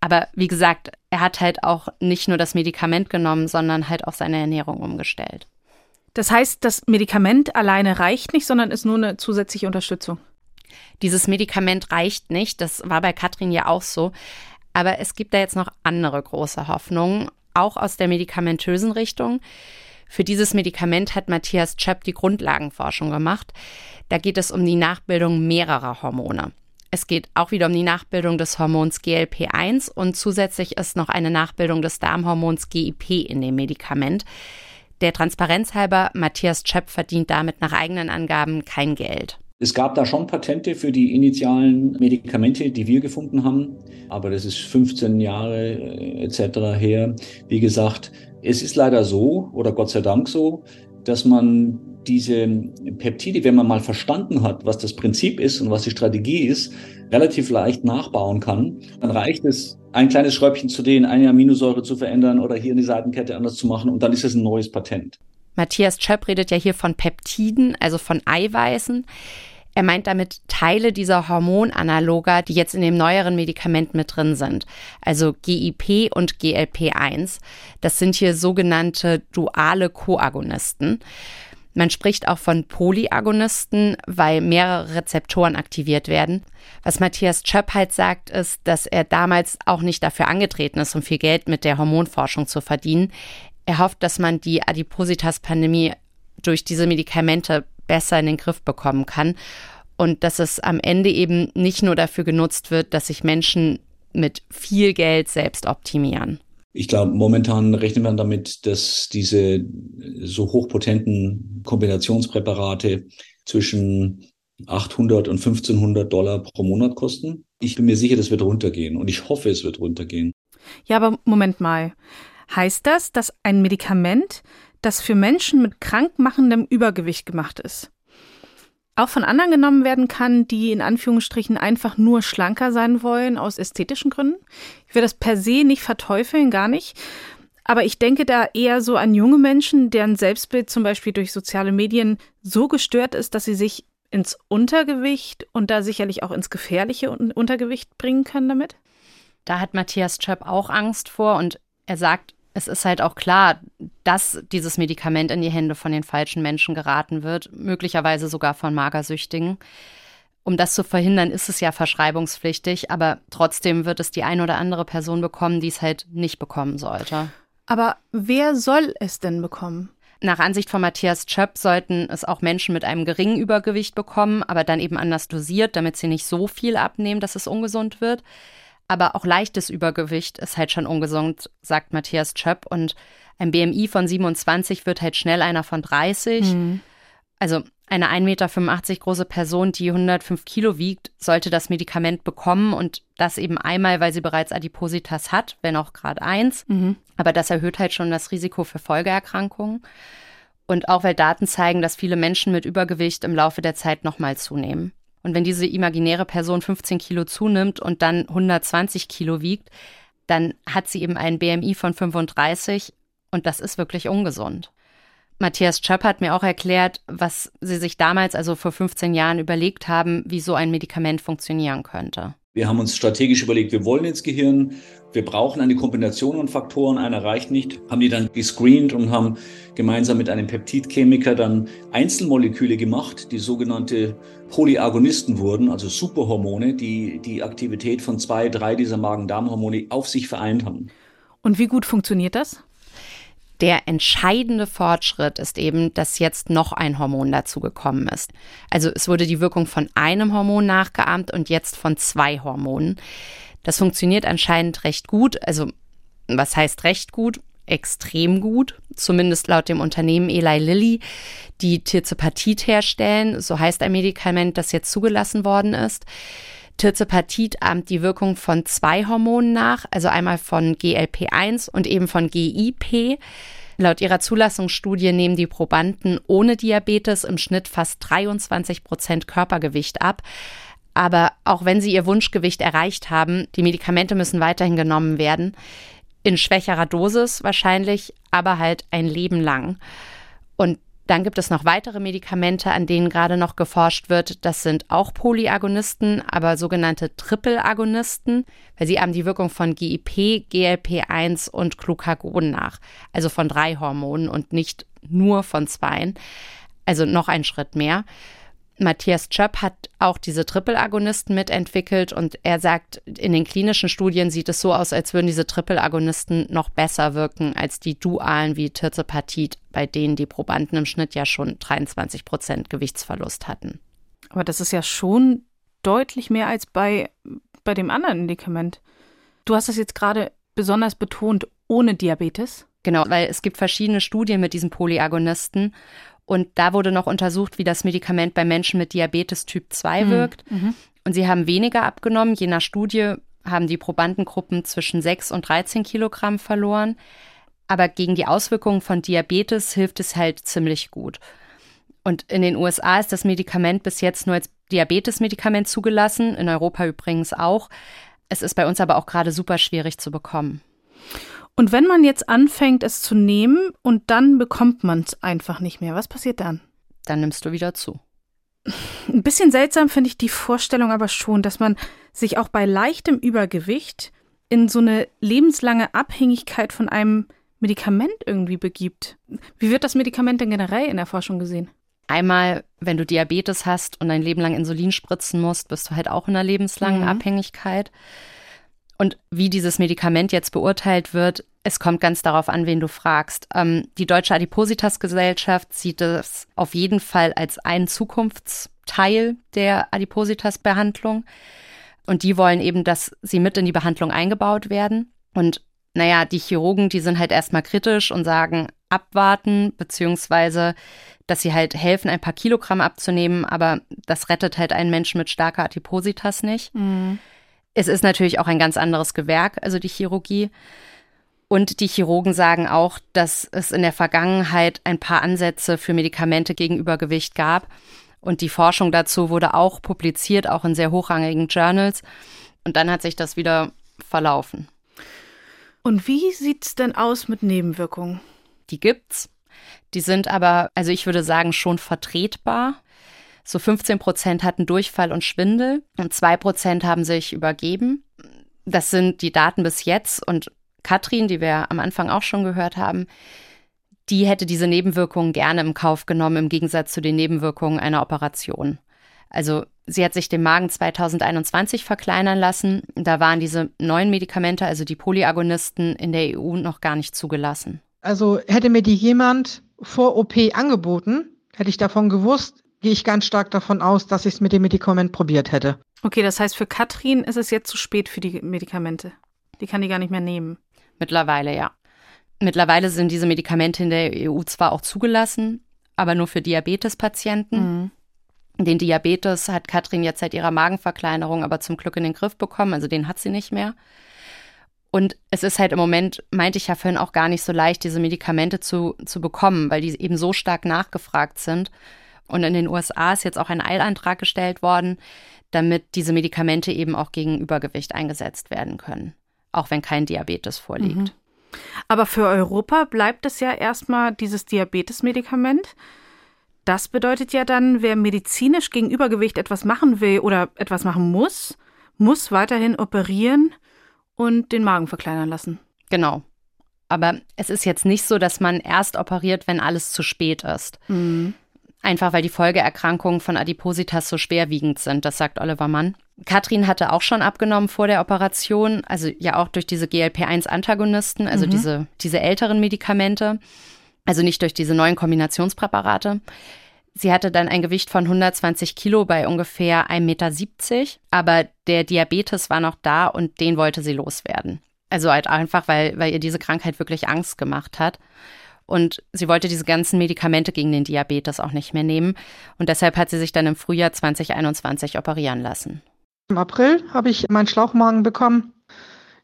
Aber wie gesagt, er hat halt auch nicht nur das Medikament genommen, sondern halt auch seine Ernährung umgestellt. Das heißt, das Medikament alleine reicht nicht, sondern ist nur eine zusätzliche Unterstützung. Dieses Medikament reicht nicht, das war bei Katrin ja auch so. Aber es gibt da jetzt noch andere große Hoffnungen, auch aus der medikamentösen Richtung. Für dieses Medikament hat Matthias Chöpp die Grundlagenforschung gemacht. Da geht es um die Nachbildung mehrerer Hormone. Es geht auch wieder um die Nachbildung des Hormons GLP1 und zusätzlich ist noch eine Nachbildung des Darmhormons GIP in dem Medikament. Der Transparenz halber, Matthias Chöpp verdient damit nach eigenen Angaben kein Geld. Es gab da schon Patente für die initialen Medikamente, die wir gefunden haben, aber das ist 15 Jahre äh, etc. her. Wie gesagt, es ist leider so, oder Gott sei Dank so, dass man diese Peptide, wenn man mal verstanden hat, was das Prinzip ist und was die Strategie ist, relativ leicht nachbauen kann. Dann reicht es, ein kleines Schräubchen zu denen, eine Aminosäure zu verändern oder hier in Seitenkette anders zu machen und dann ist es ein neues Patent. Matthias Schöpp redet ja hier von Peptiden, also von Eiweißen. Er meint damit Teile dieser Hormonanaloga, die jetzt in dem neueren Medikament mit drin sind, also GIP und GLP1. Das sind hier sogenannte duale Koagonisten. Man spricht auch von Polyagonisten, weil mehrere Rezeptoren aktiviert werden. Was Matthias Chöpp halt sagt, ist, dass er damals auch nicht dafür angetreten ist, um viel Geld mit der Hormonforschung zu verdienen. Er hofft, dass man die Adipositas-Pandemie durch diese Medikamente besser in den Griff bekommen kann und dass es am Ende eben nicht nur dafür genutzt wird, dass sich Menschen mit viel Geld selbst optimieren. Ich glaube, momentan rechnet man damit, dass diese so hochpotenten Kombinationspräparate zwischen 800 und 1500 Dollar pro Monat kosten. Ich bin mir sicher, das wird runtergehen und ich hoffe, es wird runtergehen. Ja, aber Moment mal. Heißt das, dass ein Medikament, das für Menschen mit krankmachendem Übergewicht gemacht ist, auch von anderen genommen werden kann, die in Anführungsstrichen einfach nur schlanker sein wollen aus ästhetischen Gründen. Ich will das per se nicht verteufeln, gar nicht. Aber ich denke da eher so an junge Menschen, deren Selbstbild zum Beispiel durch soziale Medien so gestört ist, dass sie sich ins Untergewicht und da sicherlich auch ins gefährliche Untergewicht bringen können damit? Da hat Matthias Chöp auch Angst vor und er sagt, es ist halt auch klar, dass dieses Medikament in die Hände von den falschen Menschen geraten wird, möglicherweise sogar von Magersüchtigen. Um das zu verhindern, ist es ja verschreibungspflichtig, aber trotzdem wird es die ein oder andere Person bekommen, die es halt nicht bekommen sollte. Aber wer soll es denn bekommen? Nach Ansicht von Matthias Schöpp sollten es auch Menschen mit einem geringen Übergewicht bekommen, aber dann eben anders dosiert, damit sie nicht so viel abnehmen, dass es ungesund wird. Aber auch leichtes Übergewicht ist halt schon ungesund, sagt Matthias Schöpp. Und ein BMI von 27 wird halt schnell einer von 30. Mhm. Also eine 1,85 Meter große Person, die 105 Kilo wiegt, sollte das Medikament bekommen und das eben einmal, weil sie bereits Adipositas hat, wenn auch gerade eins. Mhm. Aber das erhöht halt schon das Risiko für Folgeerkrankungen. Und auch weil Daten zeigen, dass viele Menschen mit Übergewicht im Laufe der Zeit nochmal zunehmen. Und wenn diese imaginäre Person 15 Kilo zunimmt und dann 120 Kilo wiegt, dann hat sie eben einen BMI von 35 und das ist wirklich ungesund. Matthias Schöpp hat mir auch erklärt, was sie sich damals, also vor 15 Jahren, überlegt haben, wie so ein Medikament funktionieren könnte. Wir haben uns strategisch überlegt, wir wollen ins Gehirn, wir brauchen eine Kombination von Faktoren, einer reicht nicht, haben die dann gescreent und haben gemeinsam mit einem Peptidchemiker dann Einzelmoleküle gemacht, die sogenannte Polyagonisten wurden, also Superhormone, die die Aktivität von zwei, drei dieser Magen-Darm-Hormone auf sich vereint haben. Und wie gut funktioniert das? Der entscheidende Fortschritt ist eben, dass jetzt noch ein Hormon dazugekommen ist. Also es wurde die Wirkung von einem Hormon nachgeahmt und jetzt von zwei Hormonen. Das funktioniert anscheinend recht gut. Also was heißt recht gut? Extrem gut, zumindest laut dem Unternehmen Eli Lilly, die Tirzepatit herstellen. So heißt ein Medikament, das jetzt zugelassen worden ist. Tirzepatit ahmt die Wirkung von zwei Hormonen nach, also einmal von GLP1 und eben von GIP. Laut ihrer Zulassungsstudie nehmen die Probanden ohne Diabetes im Schnitt fast 23 Prozent Körpergewicht ab. Aber auch wenn sie ihr Wunschgewicht erreicht haben, die Medikamente müssen weiterhin genommen werden. In schwächerer Dosis wahrscheinlich, aber halt ein Leben lang. Und dann gibt es noch weitere Medikamente, an denen gerade noch geforscht wird. Das sind auch Polyagonisten, aber sogenannte Triple-Agonisten, weil sie haben die Wirkung von GIP, GLP1 und Glucagon nach. Also von drei Hormonen und nicht nur von zweien. Also noch ein Schritt mehr. Matthias Chöpp hat auch diese Triple-Agonisten mitentwickelt und er sagt, in den klinischen Studien sieht es so aus, als würden diese Triple-Agonisten noch besser wirken als die dualen wie Tirzepatit, bei denen die Probanden im Schnitt ja schon 23 Prozent Gewichtsverlust hatten. Aber das ist ja schon deutlich mehr als bei, bei dem anderen Medikament. Du hast das jetzt gerade besonders betont, ohne Diabetes. Genau, weil es gibt verschiedene Studien mit diesen Polyagonisten und da wurde noch untersucht, wie das Medikament bei Menschen mit Diabetes Typ 2 mhm. wirkt. Mhm. Und sie haben weniger abgenommen. Je nach Studie haben die Probandengruppen zwischen 6 und 13 Kilogramm verloren. Aber gegen die Auswirkungen von Diabetes hilft es halt ziemlich gut. Und in den USA ist das Medikament bis jetzt nur als Diabetesmedikament zugelassen, in Europa übrigens auch. Es ist bei uns aber auch gerade super schwierig zu bekommen. Und wenn man jetzt anfängt, es zu nehmen und dann bekommt man es einfach nicht mehr, was passiert dann? Dann nimmst du wieder zu. Ein bisschen seltsam finde ich die Vorstellung aber schon, dass man sich auch bei leichtem Übergewicht in so eine lebenslange Abhängigkeit von einem Medikament irgendwie begibt. Wie wird das Medikament denn generell in der Forschung gesehen? Einmal, wenn du Diabetes hast und dein Leben lang Insulin spritzen musst, bist du halt auch in einer lebenslangen mhm. Abhängigkeit. Und wie dieses Medikament jetzt beurteilt wird, es kommt ganz darauf an, wen du fragst. Ähm, die Deutsche Adipositas-Gesellschaft sieht es auf jeden Fall als einen Zukunftsteil der Adipositas-Behandlung. Und die wollen eben, dass sie mit in die Behandlung eingebaut werden. Und naja, die Chirurgen, die sind halt erstmal kritisch und sagen, abwarten, beziehungsweise, dass sie halt helfen, ein paar Kilogramm abzunehmen, aber das rettet halt einen Menschen mit starker Adipositas nicht. Mhm. Es ist natürlich auch ein ganz anderes Gewerk, also die Chirurgie. Und die Chirurgen sagen auch, dass es in der Vergangenheit ein paar Ansätze für Medikamente gegen Übergewicht gab. Und die Forschung dazu wurde auch publiziert, auch in sehr hochrangigen Journals. Und dann hat sich das wieder verlaufen. Und wie sieht es denn aus mit Nebenwirkungen? Die gibt's. Die sind aber, also ich würde sagen, schon vertretbar. So 15 Prozent hatten Durchfall und Schwindel und zwei Prozent haben sich übergeben. Das sind die Daten bis jetzt. Und Katrin, die wir am Anfang auch schon gehört haben, die hätte diese Nebenwirkungen gerne im Kauf genommen, im Gegensatz zu den Nebenwirkungen einer Operation. Also sie hat sich den Magen 2021 verkleinern lassen. Da waren diese neuen Medikamente, also die Polyagonisten, in der EU noch gar nicht zugelassen. Also hätte mir die jemand vor OP angeboten, hätte ich davon gewusst, gehe ich ganz stark davon aus, dass ich es mit dem Medikament probiert hätte. Okay, das heißt, für Katrin ist es jetzt zu spät für die Medikamente. Die kann die gar nicht mehr nehmen. Mittlerweile, ja. Mittlerweile sind diese Medikamente in der EU zwar auch zugelassen, aber nur für Diabetespatienten. Mhm. Den Diabetes hat Katrin jetzt seit ihrer Magenverkleinerung aber zum Glück in den Griff bekommen, also den hat sie nicht mehr. Und es ist halt im Moment, meinte ich ja vorhin, auch gar nicht so leicht, diese Medikamente zu, zu bekommen, weil die eben so stark nachgefragt sind. Und in den USA ist jetzt auch ein Eilantrag gestellt worden, damit diese Medikamente eben auch gegen Übergewicht eingesetzt werden können, auch wenn kein Diabetes vorliegt. Mhm. Aber für Europa bleibt es ja erstmal dieses Diabetesmedikament. Das bedeutet ja dann, wer medizinisch gegen Übergewicht etwas machen will oder etwas machen muss, muss weiterhin operieren und den Magen verkleinern lassen. Genau. Aber es ist jetzt nicht so, dass man erst operiert, wenn alles zu spät ist. Mhm. Einfach weil die Folgeerkrankungen von Adipositas so schwerwiegend sind, das sagt Oliver Mann. Katrin hatte auch schon abgenommen vor der Operation, also ja auch durch diese GLP-1-Antagonisten, also mhm. diese, diese älteren Medikamente, also nicht durch diese neuen Kombinationspräparate. Sie hatte dann ein Gewicht von 120 Kilo bei ungefähr 1,70 Meter, aber der Diabetes war noch da und den wollte sie loswerden. Also halt einfach, weil, weil ihr diese Krankheit wirklich Angst gemacht hat. Und sie wollte diese ganzen Medikamente gegen den Diabetes auch nicht mehr nehmen. Und deshalb hat sie sich dann im Frühjahr 2021 operieren lassen. Im April habe ich meinen Schlauchmagen bekommen.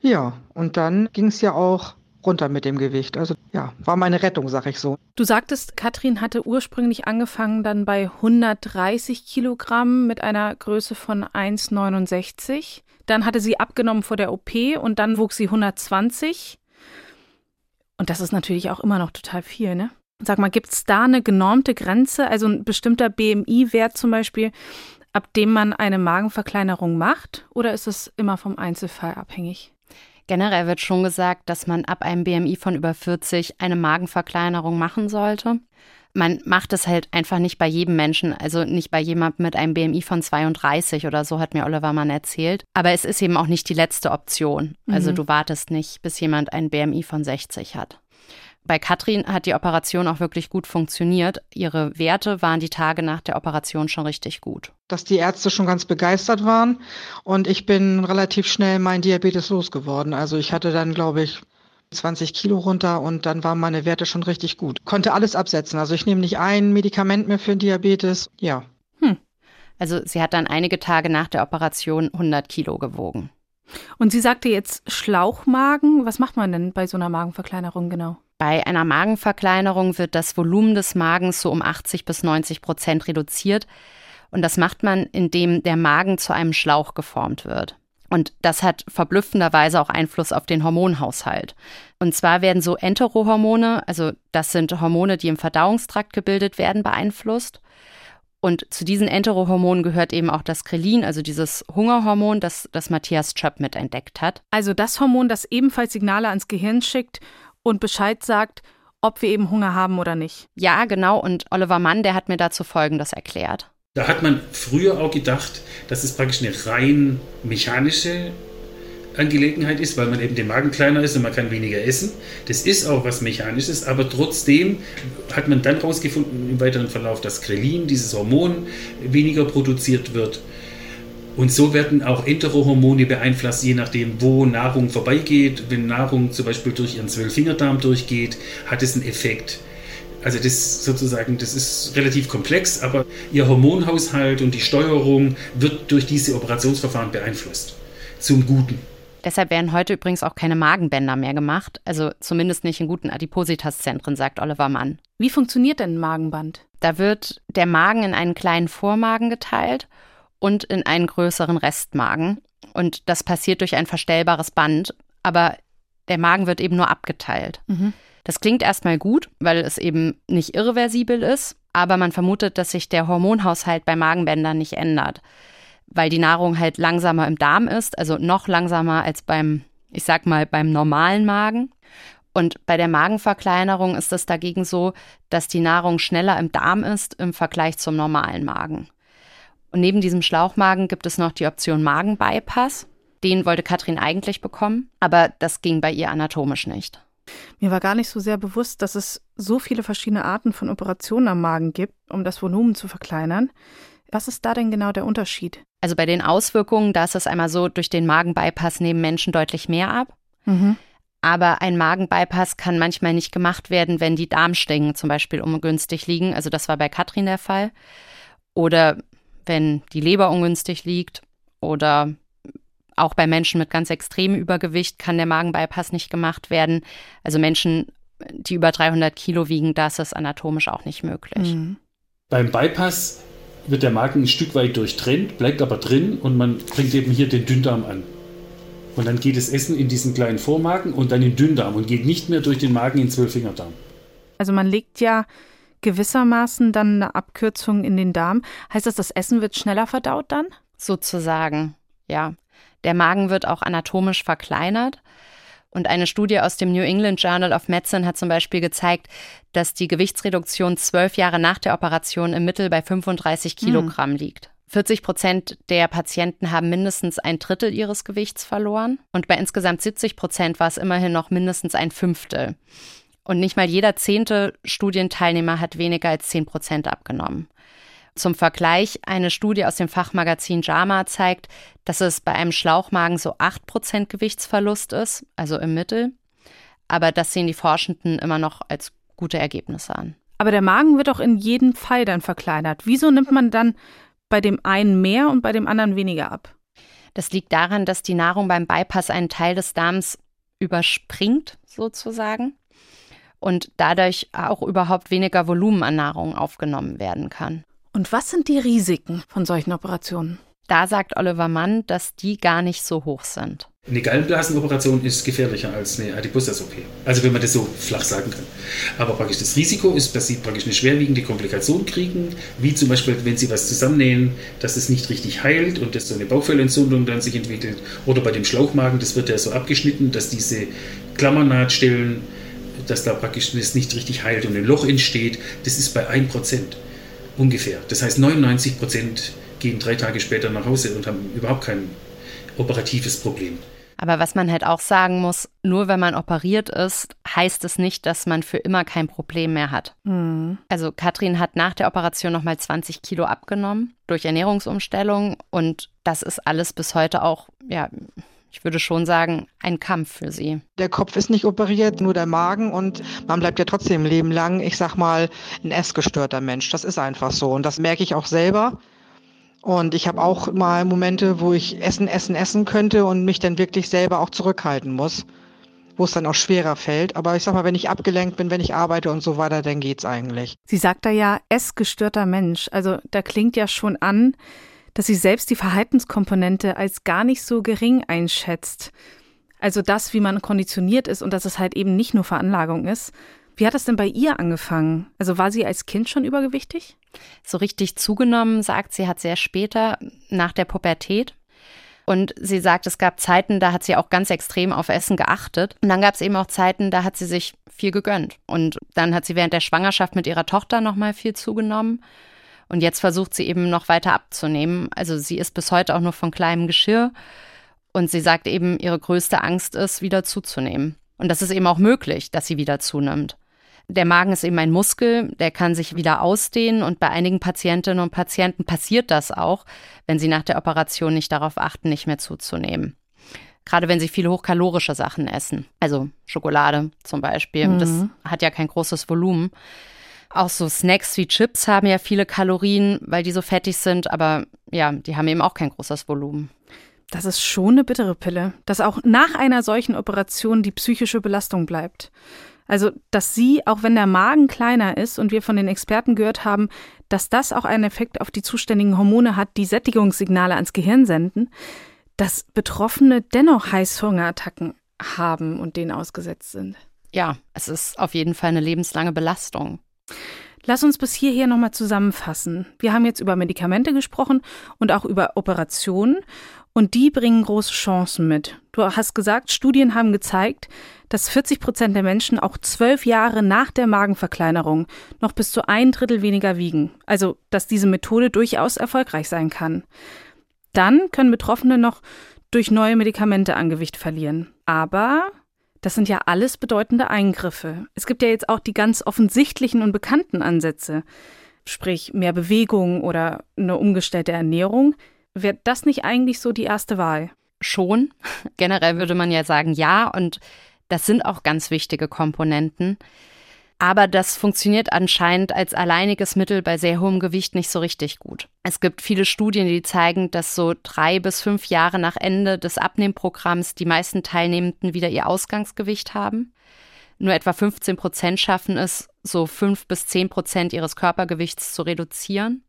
Ja, und dann ging es ja auch runter mit dem Gewicht. Also ja, war meine Rettung, sag ich so. Du sagtest, Katrin hatte ursprünglich angefangen dann bei 130 Kilogramm mit einer Größe von 1,69. Dann hatte sie abgenommen vor der OP und dann wuchs sie 120. Und das ist natürlich auch immer noch total viel, ne? Sag mal, gibt es da eine genormte Grenze, also ein bestimmter BMI-Wert zum Beispiel, ab dem man eine Magenverkleinerung macht? Oder ist es immer vom Einzelfall abhängig? Generell wird schon gesagt, dass man ab einem BMI von über 40 eine Magenverkleinerung machen sollte. Man macht es halt einfach nicht bei jedem Menschen, also nicht bei jemandem mit einem BMI von 32 oder so, hat mir Oliver Mann erzählt. Aber es ist eben auch nicht die letzte Option. Also mhm. du wartest nicht, bis jemand ein BMI von 60 hat. Bei Katrin hat die Operation auch wirklich gut funktioniert. Ihre Werte waren die Tage nach der Operation schon richtig gut. Dass die Ärzte schon ganz begeistert waren und ich bin relativ schnell mein Diabetes losgeworden. Also ich hatte dann, glaube ich, 20 Kilo runter und dann waren meine Werte schon richtig gut. Konnte alles absetzen. Also ich nehme nicht ein Medikament mehr für Diabetes. Ja. Hm. Also sie hat dann einige Tage nach der Operation 100 Kilo gewogen. Und sie sagte jetzt Schlauchmagen. Was macht man denn bei so einer Magenverkleinerung genau? Bei einer Magenverkleinerung wird das Volumen des Magens so um 80 bis 90 Prozent reduziert. Und das macht man, indem der Magen zu einem Schlauch geformt wird. Und das hat verblüffenderweise auch Einfluss auf den Hormonhaushalt. Und zwar werden so Enterohormone, also das sind Hormone, die im Verdauungstrakt gebildet werden, beeinflusst. Und zu diesen Enterohormonen gehört eben auch das Krelin, also dieses Hungerhormon, das, das Matthias Schöpp mitentdeckt hat. Also das Hormon, das ebenfalls Signale ans Gehirn schickt und Bescheid sagt, ob wir eben Hunger haben oder nicht. Ja, genau. Und Oliver Mann, der hat mir dazu Folgendes erklärt. Da hat man früher auch gedacht, dass es praktisch eine rein mechanische Angelegenheit ist, weil man eben den Magen kleiner ist und man kann weniger essen. Das ist auch was Mechanisches, aber trotzdem hat man dann herausgefunden im weiteren Verlauf, dass Krelin, dieses Hormon, weniger produziert wird. Und so werden auch Enterohormone beeinflusst, je nachdem, wo Nahrung vorbeigeht. Wenn Nahrung zum Beispiel durch ihren Zwölffingerdarm durchgeht, hat es einen Effekt. Also das sozusagen, das ist relativ komplex, aber ihr Hormonhaushalt und die Steuerung wird durch diese Operationsverfahren beeinflusst. Zum Guten. Deshalb werden heute übrigens auch keine Magenbänder mehr gemacht, also zumindest nicht in guten Adipositas-Zentren, sagt Oliver Mann. Wie funktioniert denn ein Magenband? Da wird der Magen in einen kleinen Vormagen geteilt und in einen größeren Restmagen. Und das passiert durch ein verstellbares Band, aber der Magen wird eben nur abgeteilt. Mhm. Das klingt erstmal gut, weil es eben nicht irreversibel ist, aber man vermutet, dass sich der Hormonhaushalt bei Magenbändern nicht ändert, weil die Nahrung halt langsamer im Darm ist, also noch langsamer als beim, ich sag mal, beim normalen Magen. Und bei der Magenverkleinerung ist es dagegen so, dass die Nahrung schneller im Darm ist im Vergleich zum normalen Magen. Und neben diesem Schlauchmagen gibt es noch die Option Magenbypass. Den wollte Katrin eigentlich bekommen, aber das ging bei ihr anatomisch nicht. Mir war gar nicht so sehr bewusst, dass es so viele verschiedene Arten von Operationen am Magen gibt, um das Volumen zu verkleinern. Was ist da denn genau der Unterschied? Also bei den Auswirkungen, da ist es einmal so, durch den Magenbypass nehmen Menschen deutlich mehr ab. Mhm. Aber ein Magenbypass kann manchmal nicht gemacht werden, wenn die Darmstängen zum Beispiel ungünstig liegen. Also das war bei Katrin der Fall. Oder wenn die Leber ungünstig liegt oder auch bei Menschen mit ganz extremem Übergewicht kann der Magenbypass nicht gemacht werden. Also Menschen, die über 300 Kilo wiegen, da ist anatomisch auch nicht möglich. Mhm. Beim Bypass wird der Magen ein Stück weit durchtrennt, bleibt aber drin und man bringt eben hier den Dünndarm an. Und dann geht das Essen in diesen kleinen Vormagen und dann in den Dünndarm und geht nicht mehr durch den Magen in den Zwölffingerdarm. Also man legt ja gewissermaßen dann eine Abkürzung in den Darm. Heißt das, das Essen wird schneller verdaut dann? Sozusagen, ja. Der Magen wird auch anatomisch verkleinert. Und eine Studie aus dem New England Journal of Medicine hat zum Beispiel gezeigt, dass die Gewichtsreduktion zwölf Jahre nach der Operation im Mittel bei 35 hm. Kilogramm hm. liegt. 40 Prozent der Patienten haben mindestens ein Drittel ihres Gewichts verloren und bei insgesamt 70 Prozent war es immerhin noch mindestens ein Fünftel. Und nicht mal jeder zehnte Studienteilnehmer hat weniger als 10 Prozent abgenommen. Zum Vergleich, eine Studie aus dem Fachmagazin JAMA zeigt, dass es bei einem Schlauchmagen so 8 Prozent Gewichtsverlust ist, also im Mittel. Aber das sehen die Forschenden immer noch als gute Ergebnisse an. Aber der Magen wird auch in jedem Fall dann verkleinert. Wieso nimmt man dann bei dem einen mehr und bei dem anderen weniger ab? Das liegt daran, dass die Nahrung beim Bypass einen Teil des Darms überspringt, sozusagen und dadurch auch überhaupt weniger Volumen an Nahrung aufgenommen werden kann. Und was sind die Risiken von solchen Operationen? Da sagt Oliver Mann, dass die gar nicht so hoch sind. Eine Gallenblasenoperation ist gefährlicher als eine Adipositas-OP. Also wenn man das so flach sagen kann. Aber praktisch das Risiko ist, dass sie praktisch eine schwerwiegende Komplikation kriegen, wie zum Beispiel, wenn sie was zusammennähen, dass es nicht richtig heilt und dass so eine Bauchfellentzündung dann sich entwickelt. Oder bei dem Schlauchmagen, das wird ja so abgeschnitten, dass diese Klammernahtstellen dass da praktisch das nicht richtig heilt und ein Loch entsteht, das ist bei 1% ungefähr. Das heißt, 99% gehen drei Tage später nach Hause und haben überhaupt kein operatives Problem. Aber was man halt auch sagen muss, nur wenn man operiert ist, heißt es nicht, dass man für immer kein Problem mehr hat. Mhm. Also Katrin hat nach der Operation nochmal 20 Kilo abgenommen durch Ernährungsumstellung und das ist alles bis heute auch, ja, ich würde schon sagen, ein Kampf für sie. Der Kopf ist nicht operiert, nur der Magen und man bleibt ja trotzdem ein Leben lang, ich sag mal, ein essgestörter Mensch. Das ist einfach so und das merke ich auch selber. Und ich habe auch mal Momente, wo ich Essen, Essen, Essen könnte und mich dann wirklich selber auch zurückhalten muss, wo es dann auch schwerer fällt. Aber ich sag mal, wenn ich abgelenkt bin, wenn ich arbeite und so weiter, dann geht's eigentlich. Sie sagt da ja, essgestörter Mensch. Also da klingt ja schon an, dass sie selbst die Verhaltenskomponente als gar nicht so gering einschätzt. Also das, wie man konditioniert ist und dass es halt eben nicht nur Veranlagung ist. Wie hat das denn bei ihr angefangen? Also war sie als Kind schon übergewichtig? So richtig zugenommen, sagt sie, hat sehr später nach der Pubertät. Und sie sagt, es gab Zeiten, da hat sie auch ganz extrem auf Essen geachtet. Und dann gab es eben auch Zeiten, da hat sie sich viel gegönnt. Und dann hat sie während der Schwangerschaft mit ihrer Tochter nochmal viel zugenommen. Und jetzt versucht sie eben noch weiter abzunehmen. Also sie ist bis heute auch nur von kleinem Geschirr. Und sie sagt eben, ihre größte Angst ist, wieder zuzunehmen. Und das ist eben auch möglich, dass sie wieder zunimmt. Der Magen ist eben ein Muskel, der kann sich wieder ausdehnen und bei einigen Patientinnen und Patienten passiert das auch, wenn sie nach der Operation nicht darauf achten, nicht mehr zuzunehmen. Gerade wenn sie viele hochkalorische Sachen essen, also Schokolade zum Beispiel, mhm. das hat ja kein großes Volumen. Auch so Snacks wie Chips haben ja viele Kalorien, weil die so fettig sind, aber ja, die haben eben auch kein großes Volumen. Das ist schon eine bittere Pille, dass auch nach einer solchen Operation die psychische Belastung bleibt. Also, dass sie, auch wenn der Magen kleiner ist und wir von den Experten gehört haben, dass das auch einen Effekt auf die zuständigen Hormone hat, die Sättigungssignale ans Gehirn senden, dass Betroffene dennoch Heißhungerattacken haben und denen ausgesetzt sind. Ja, es ist auf jeden Fall eine lebenslange Belastung. Lass uns bis hierher nochmal zusammenfassen. Wir haben jetzt über Medikamente gesprochen und auch über Operationen. Und die bringen große Chancen mit. Du hast gesagt, Studien haben gezeigt, dass 40 Prozent der Menschen auch zwölf Jahre nach der Magenverkleinerung noch bis zu ein Drittel weniger wiegen. Also, dass diese Methode durchaus erfolgreich sein kann. Dann können Betroffene noch durch neue Medikamente an Gewicht verlieren. Aber das sind ja alles bedeutende Eingriffe. Es gibt ja jetzt auch die ganz offensichtlichen und bekannten Ansätze, sprich mehr Bewegung oder eine umgestellte Ernährung. Wäre das nicht eigentlich so die erste Wahl? Schon. <laughs> Generell würde man ja sagen, ja. Und das sind auch ganz wichtige Komponenten. Aber das funktioniert anscheinend als alleiniges Mittel bei sehr hohem Gewicht nicht so richtig gut. Es gibt viele Studien, die zeigen, dass so drei bis fünf Jahre nach Ende des Abnehmprogramms die meisten Teilnehmenden wieder ihr Ausgangsgewicht haben. Nur etwa 15 Prozent schaffen es, so fünf bis zehn Prozent ihres Körpergewichts zu reduzieren.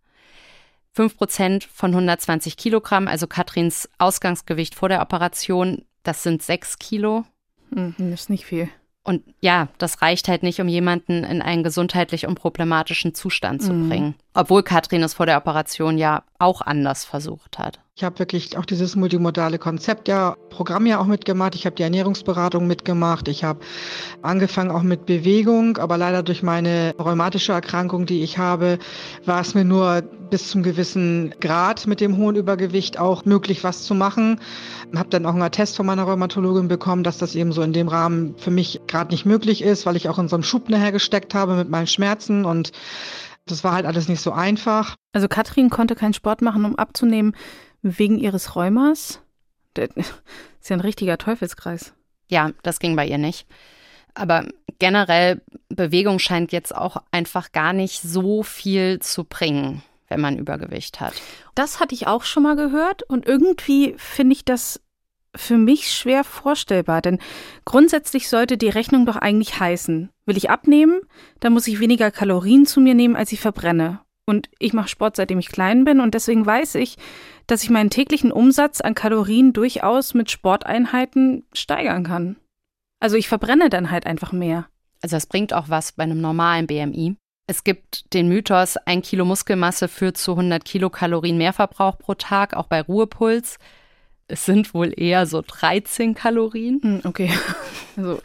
5 Prozent von 120 Kilogramm, also Katrins Ausgangsgewicht vor der Operation, das sind 6 Kilo. Hm, das ist nicht viel. Und ja, das reicht halt nicht, um jemanden in einen gesundheitlich unproblematischen Zustand zu mhm. bringen. Obwohl Katrin es vor der Operation ja auch anders versucht hat. Ich habe wirklich auch dieses multimodale Konzept ja, Programm ja auch mitgemacht. Ich habe die Ernährungsberatung mitgemacht. Ich habe angefangen auch mit Bewegung, aber leider durch meine rheumatische Erkrankung, die ich habe, war es mir nur bis zum gewissen Grad mit dem hohen Übergewicht auch möglich, was zu machen. Habe dann auch einen Test von meiner Rheumatologin bekommen, dass das eben so in dem Rahmen für mich gerade nicht möglich ist, weil ich auch in so einem Schub nachher gesteckt habe mit meinen Schmerzen und das war halt alles nicht so einfach. Also Katrin konnte keinen Sport machen, um abzunehmen wegen ihres Rheumas? Das <laughs> ist ja ein richtiger Teufelskreis. Ja, das ging bei ihr nicht. Aber generell, Bewegung scheint jetzt auch einfach gar nicht so viel zu bringen, wenn man Übergewicht hat. Das hatte ich auch schon mal gehört und irgendwie finde ich das für mich schwer vorstellbar, denn grundsätzlich sollte die Rechnung doch eigentlich heißen, will ich abnehmen, dann muss ich weniger Kalorien zu mir nehmen, als ich verbrenne. Und ich mache Sport, seitdem ich klein bin und deswegen weiß ich, dass ich meinen täglichen Umsatz an Kalorien durchaus mit Sporteinheiten steigern kann. Also ich verbrenne dann halt einfach mehr. Also das bringt auch was bei einem normalen BMI. Es gibt den Mythos, ein Kilo Muskelmasse führt zu 100 Kilokalorien Mehrverbrauch pro Tag, auch bei Ruhepuls. Es sind wohl eher so 13 Kalorien. Hm, okay. <laughs> so.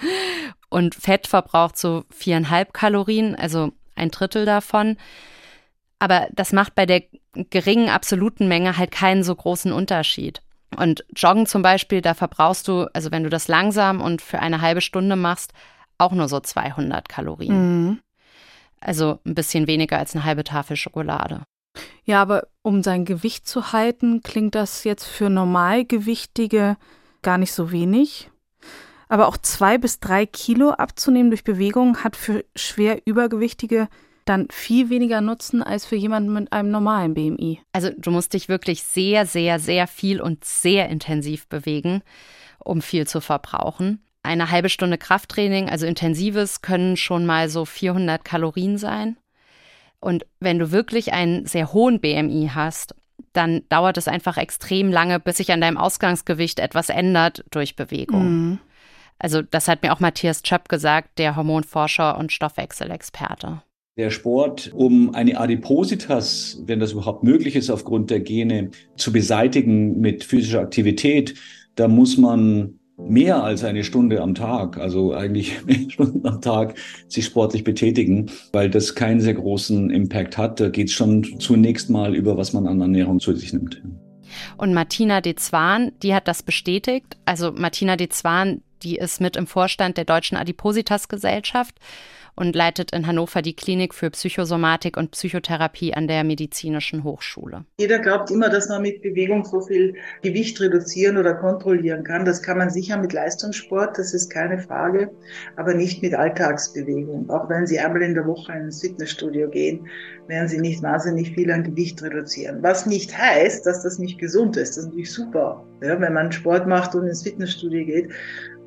Und Fett verbraucht so viereinhalb Kalorien, also ein Drittel davon. Aber das macht bei der geringen absoluten Menge halt keinen so großen Unterschied. Und Joggen zum Beispiel, da verbrauchst du, also wenn du das langsam und für eine halbe Stunde machst, auch nur so 200 Kalorien. Mhm. Also ein bisschen weniger als eine halbe Tafel Schokolade. Ja, aber um sein Gewicht zu halten, klingt das jetzt für Normalgewichtige gar nicht so wenig. Aber auch zwei bis drei Kilo abzunehmen durch Bewegung hat für schwer Übergewichtige dann viel weniger Nutzen als für jemanden mit einem normalen BMI. Also du musst dich wirklich sehr, sehr, sehr viel und sehr intensiv bewegen, um viel zu verbrauchen. Eine halbe Stunde Krafttraining, also intensives, können schon mal so 400 Kalorien sein. Und wenn du wirklich einen sehr hohen BMI hast, dann dauert es einfach extrem lange, bis sich an deinem Ausgangsgewicht etwas ändert durch Bewegung. Mhm. Also das hat mir auch Matthias Schöpp gesagt, der Hormonforscher und Stoffwechselexperte der Sport, um eine Adipositas, wenn das überhaupt möglich ist, aufgrund der Gene zu beseitigen mit physischer Aktivität, da muss man mehr als eine Stunde am Tag, also eigentlich <laughs> mehr Stunden am Tag, sich sportlich betätigen, weil das keinen sehr großen Impact hat. Da geht es schon zunächst mal über, was man an Ernährung zu sich nimmt. Und Martina de Zwaan, die hat das bestätigt. Also Martina de Zwaan, die ist mit im Vorstand der Deutschen Adipositas Gesellschaft und leitet in Hannover die Klinik für Psychosomatik und Psychotherapie an der Medizinischen Hochschule. Jeder glaubt immer, dass man mit Bewegung so viel Gewicht reduzieren oder kontrollieren kann. Das kann man sicher mit Leistungssport, das ist keine Frage, aber nicht mit Alltagsbewegung. Auch wenn Sie einmal in der Woche ins Fitnessstudio gehen, werden Sie nicht wahnsinnig viel an Gewicht reduzieren. Was nicht heißt, dass das nicht gesund ist. Das ist natürlich super, ja, wenn man Sport macht und ins Fitnessstudio geht.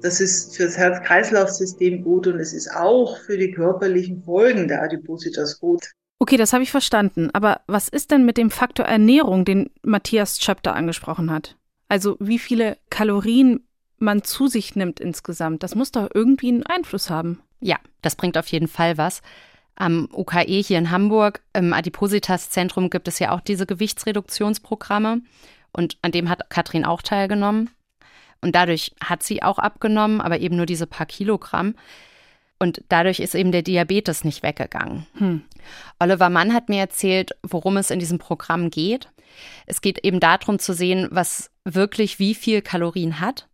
Das ist für das Herz-Kreislauf-System gut und es ist auch für die körperlichen Folgen der Adipositas gut. Okay, das habe ich verstanden. Aber was ist denn mit dem Faktor Ernährung, den Matthias Schöpter angesprochen hat? Also wie viele Kalorien man zu sich nimmt insgesamt, das muss doch irgendwie einen Einfluss haben. Ja, das bringt auf jeden Fall was. Am UKE hier in Hamburg, im Adipositas-Zentrum, gibt es ja auch diese Gewichtsreduktionsprogramme. Und an dem hat Katrin auch teilgenommen. Und dadurch hat sie auch abgenommen, aber eben nur diese paar Kilogramm. Und dadurch ist eben der Diabetes nicht weggegangen. Hm. Oliver Mann hat mir erzählt, worum es in diesem Programm geht. Es geht eben darum zu sehen, was wirklich wie viel Kalorien hat.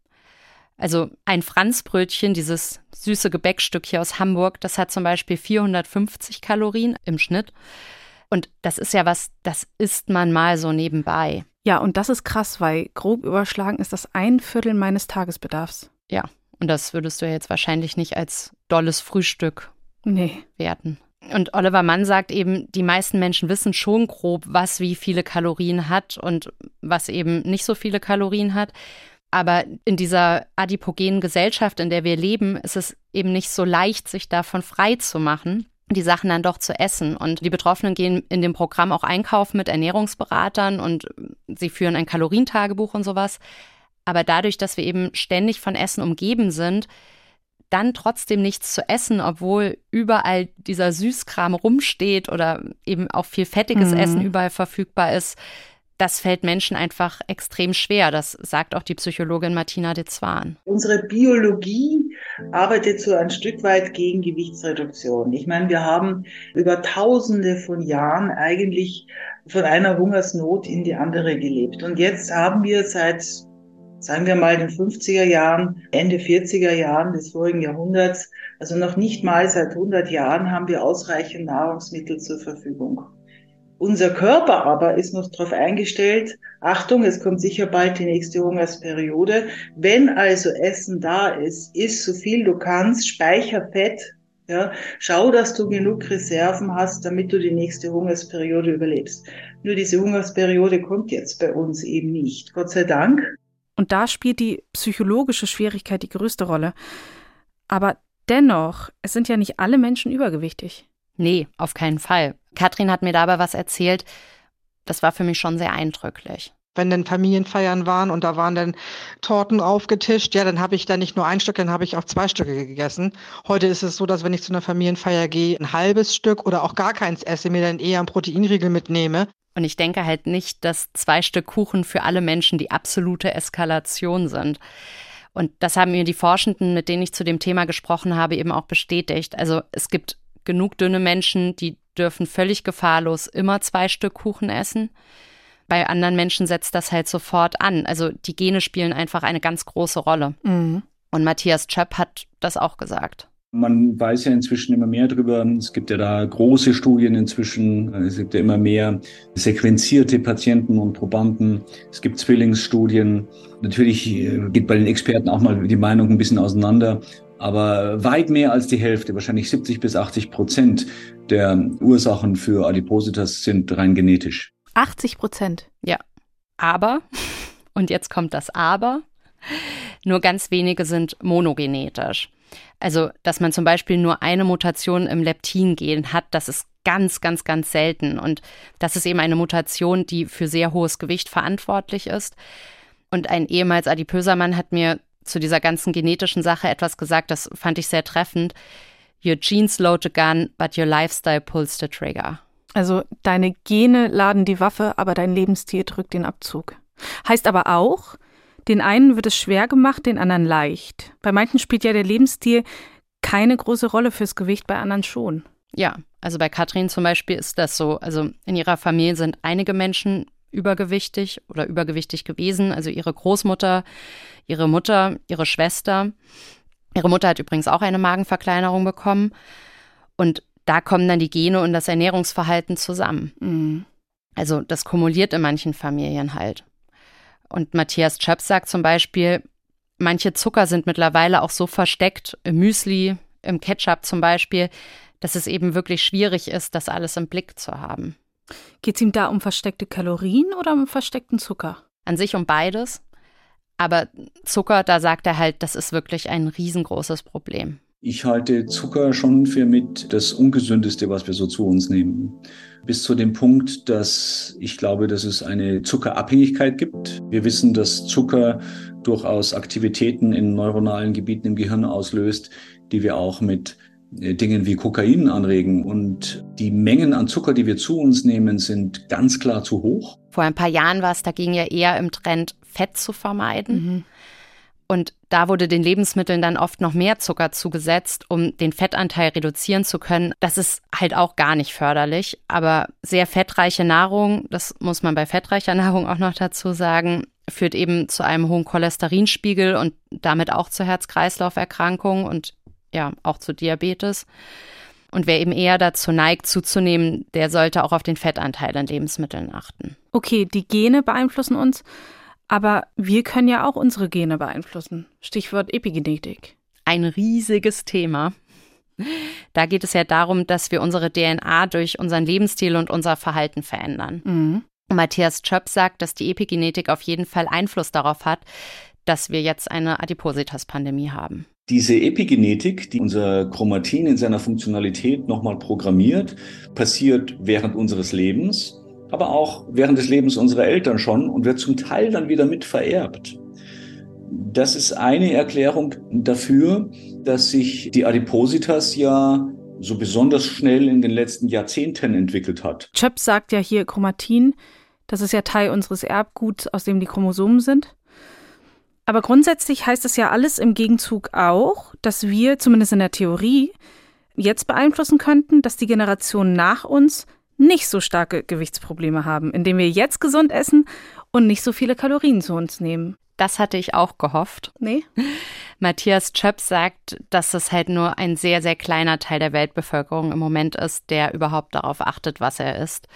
Also ein Franzbrötchen, dieses süße Gebäckstück hier aus Hamburg, das hat zum Beispiel 450 Kalorien im Schnitt. Und das ist ja was, das isst man mal so nebenbei. Ja, und das ist krass, weil grob überschlagen ist das ein Viertel meines Tagesbedarfs. Ja, und das würdest du ja jetzt wahrscheinlich nicht als dolles Frühstück nee. werten. Und Oliver Mann sagt eben, die meisten Menschen wissen schon grob, was wie viele Kalorien hat und was eben nicht so viele Kalorien hat. Aber in dieser adipogenen Gesellschaft, in der wir leben, ist es eben nicht so leicht, sich davon frei zu machen die Sachen dann doch zu essen. Und die Betroffenen gehen in dem Programm auch einkaufen mit Ernährungsberatern und sie führen ein Kalorientagebuch und sowas. Aber dadurch, dass wir eben ständig von Essen umgeben sind, dann trotzdem nichts zu essen, obwohl überall dieser Süßkram rumsteht oder eben auch viel fettiges mhm. Essen überall verfügbar ist, das fällt Menschen einfach extrem schwer. Das sagt auch die Psychologin Martina de Zwaan. Unsere Biologie arbeitet so ein Stück weit gegen Gewichtsreduktion. Ich meine, wir haben über Tausende von Jahren eigentlich von einer Hungersnot in die andere gelebt. Und jetzt haben wir seit, sagen wir mal, den 50er Jahren, Ende 40er Jahren des vorigen Jahrhunderts, also noch nicht mal seit 100 Jahren, haben wir ausreichend Nahrungsmittel zur Verfügung. Unser Körper aber ist noch darauf eingestellt, Achtung, es kommt sicher bald die nächste Hungersperiode. Wenn also Essen da ist, isst so viel du kannst, speicher Fett, ja, schau, dass du genug Reserven hast, damit du die nächste Hungersperiode überlebst. Nur diese Hungersperiode kommt jetzt bei uns eben nicht. Gott sei Dank. Und da spielt die psychologische Schwierigkeit die größte Rolle. Aber dennoch, es sind ja nicht alle Menschen übergewichtig. Nee, auf keinen Fall. Katrin hat mir dabei was erzählt, das war für mich schon sehr eindrücklich. wenn dann Familienfeiern waren und da waren dann Torten aufgetischt, ja, dann habe ich da nicht nur ein Stück, dann habe ich auch zwei Stücke gegessen. Heute ist es so, dass wenn ich zu einer Familienfeier gehe, ein halbes Stück oder auch gar keins esse, mir dann eher einen Proteinriegel mitnehme. Und ich denke halt nicht, dass zwei Stück Kuchen für alle Menschen die absolute Eskalation sind. Und das haben mir die Forschenden, mit denen ich zu dem Thema gesprochen habe, eben auch bestätigt. Also es gibt genug dünne Menschen, die dürfen völlig gefahrlos immer zwei Stück Kuchen essen. Bei anderen Menschen setzt das halt sofort an. Also die Gene spielen einfach eine ganz große Rolle. Mhm. Und Matthias Chöpp hat das auch gesagt. Man weiß ja inzwischen immer mehr darüber. Es gibt ja da große Studien inzwischen. Es gibt ja immer mehr sequenzierte Patienten und Probanden. Es gibt Zwillingsstudien. Natürlich äh, geht bei den Experten auch mal die Meinung ein bisschen auseinander. Aber weit mehr als die Hälfte, wahrscheinlich 70 bis 80 Prozent der Ursachen für Adipositas sind rein genetisch. 80 Prozent. Ja. Aber, <laughs> und jetzt kommt das Aber, nur ganz wenige sind monogenetisch. Also, dass man zum Beispiel nur eine Mutation im Leptin-Gen hat, das ist ganz, ganz, ganz selten. Und das ist eben eine Mutation, die für sehr hohes Gewicht verantwortlich ist. Und ein ehemals adipöser Mann hat mir zu dieser ganzen genetischen Sache etwas gesagt, das fand ich sehr treffend. Your genes load the gun, but your lifestyle pulls the trigger. Also deine Gene laden die Waffe, aber dein Lebensstil drückt den Abzug. Heißt aber auch, den einen wird es schwer gemacht, den anderen leicht. Bei manchen spielt ja der Lebensstil keine große Rolle fürs Gewicht, bei anderen schon. Ja, also bei Katrin zum Beispiel ist das so. Also in ihrer Familie sind einige Menschen übergewichtig oder übergewichtig gewesen. Also ihre Großmutter, ihre Mutter, ihre Schwester. Ihre Mutter hat übrigens auch eine Magenverkleinerung bekommen. Und da kommen dann die Gene und das Ernährungsverhalten zusammen. Mhm. Also das kumuliert in manchen Familien halt. Und Matthias Chöp sagt zum Beispiel, manche Zucker sind mittlerweile auch so versteckt, im Müsli, im Ketchup zum Beispiel, dass es eben wirklich schwierig ist, das alles im Blick zu haben. Geht es ihm da um versteckte Kalorien oder um versteckten Zucker? An sich um beides. Aber Zucker, da sagt er halt, das ist wirklich ein riesengroßes Problem. Ich halte Zucker schon für mit das Ungesündeste, was wir so zu uns nehmen. Bis zu dem Punkt, dass ich glaube, dass es eine Zuckerabhängigkeit gibt. Wir wissen, dass Zucker durchaus Aktivitäten in neuronalen Gebieten im Gehirn auslöst, die wir auch mit Dingen wie Kokain anregen. Und die Mengen an Zucker, die wir zu uns nehmen, sind ganz klar zu hoch. Vor ein paar Jahren war es dagegen ja eher im Trend, Fett zu vermeiden. Mhm. Und da wurde den Lebensmitteln dann oft noch mehr Zucker zugesetzt, um den Fettanteil reduzieren zu können. Das ist halt auch gar nicht förderlich. Aber sehr fettreiche Nahrung, das muss man bei fettreicher <laughs> Nahrung auch noch dazu sagen, führt eben zu einem hohen Cholesterinspiegel und damit auch zu Herz-Kreislauf-Erkrankungen und ja, auch zu Diabetes. Und wer eben eher dazu neigt, zuzunehmen, der sollte auch auf den Fettanteil in Lebensmitteln achten. Okay, die Gene beeinflussen uns. Aber wir können ja auch unsere Gene beeinflussen. Stichwort Epigenetik. Ein riesiges Thema. Da geht es ja darum, dass wir unsere DNA durch unseren Lebensstil und unser Verhalten verändern. Mhm. Matthias Schöpp sagt, dass die Epigenetik auf jeden Fall Einfluss darauf hat, dass wir jetzt eine Adipositas-Pandemie haben. Diese Epigenetik, die unser Chromatin in seiner Funktionalität nochmal programmiert, passiert während unseres Lebens aber auch während des Lebens unserer Eltern schon und wird zum Teil dann wieder mit vererbt. Das ist eine Erklärung dafür, dass sich die Adipositas ja so besonders schnell in den letzten Jahrzehnten entwickelt hat. Chöp sagt ja hier Chromatin, das ist ja Teil unseres Erbguts, aus dem die Chromosomen sind. Aber grundsätzlich heißt es ja alles im Gegenzug auch, dass wir, zumindest in der Theorie, jetzt beeinflussen könnten, dass die Generationen nach uns nicht so starke Gewichtsprobleme haben, indem wir jetzt gesund essen und nicht so viele Kalorien zu uns nehmen. Das hatte ich auch gehofft. Nee. <laughs> Matthias Chöp sagt, dass es halt nur ein sehr, sehr kleiner Teil der Weltbevölkerung im Moment ist, der überhaupt darauf achtet, was er isst.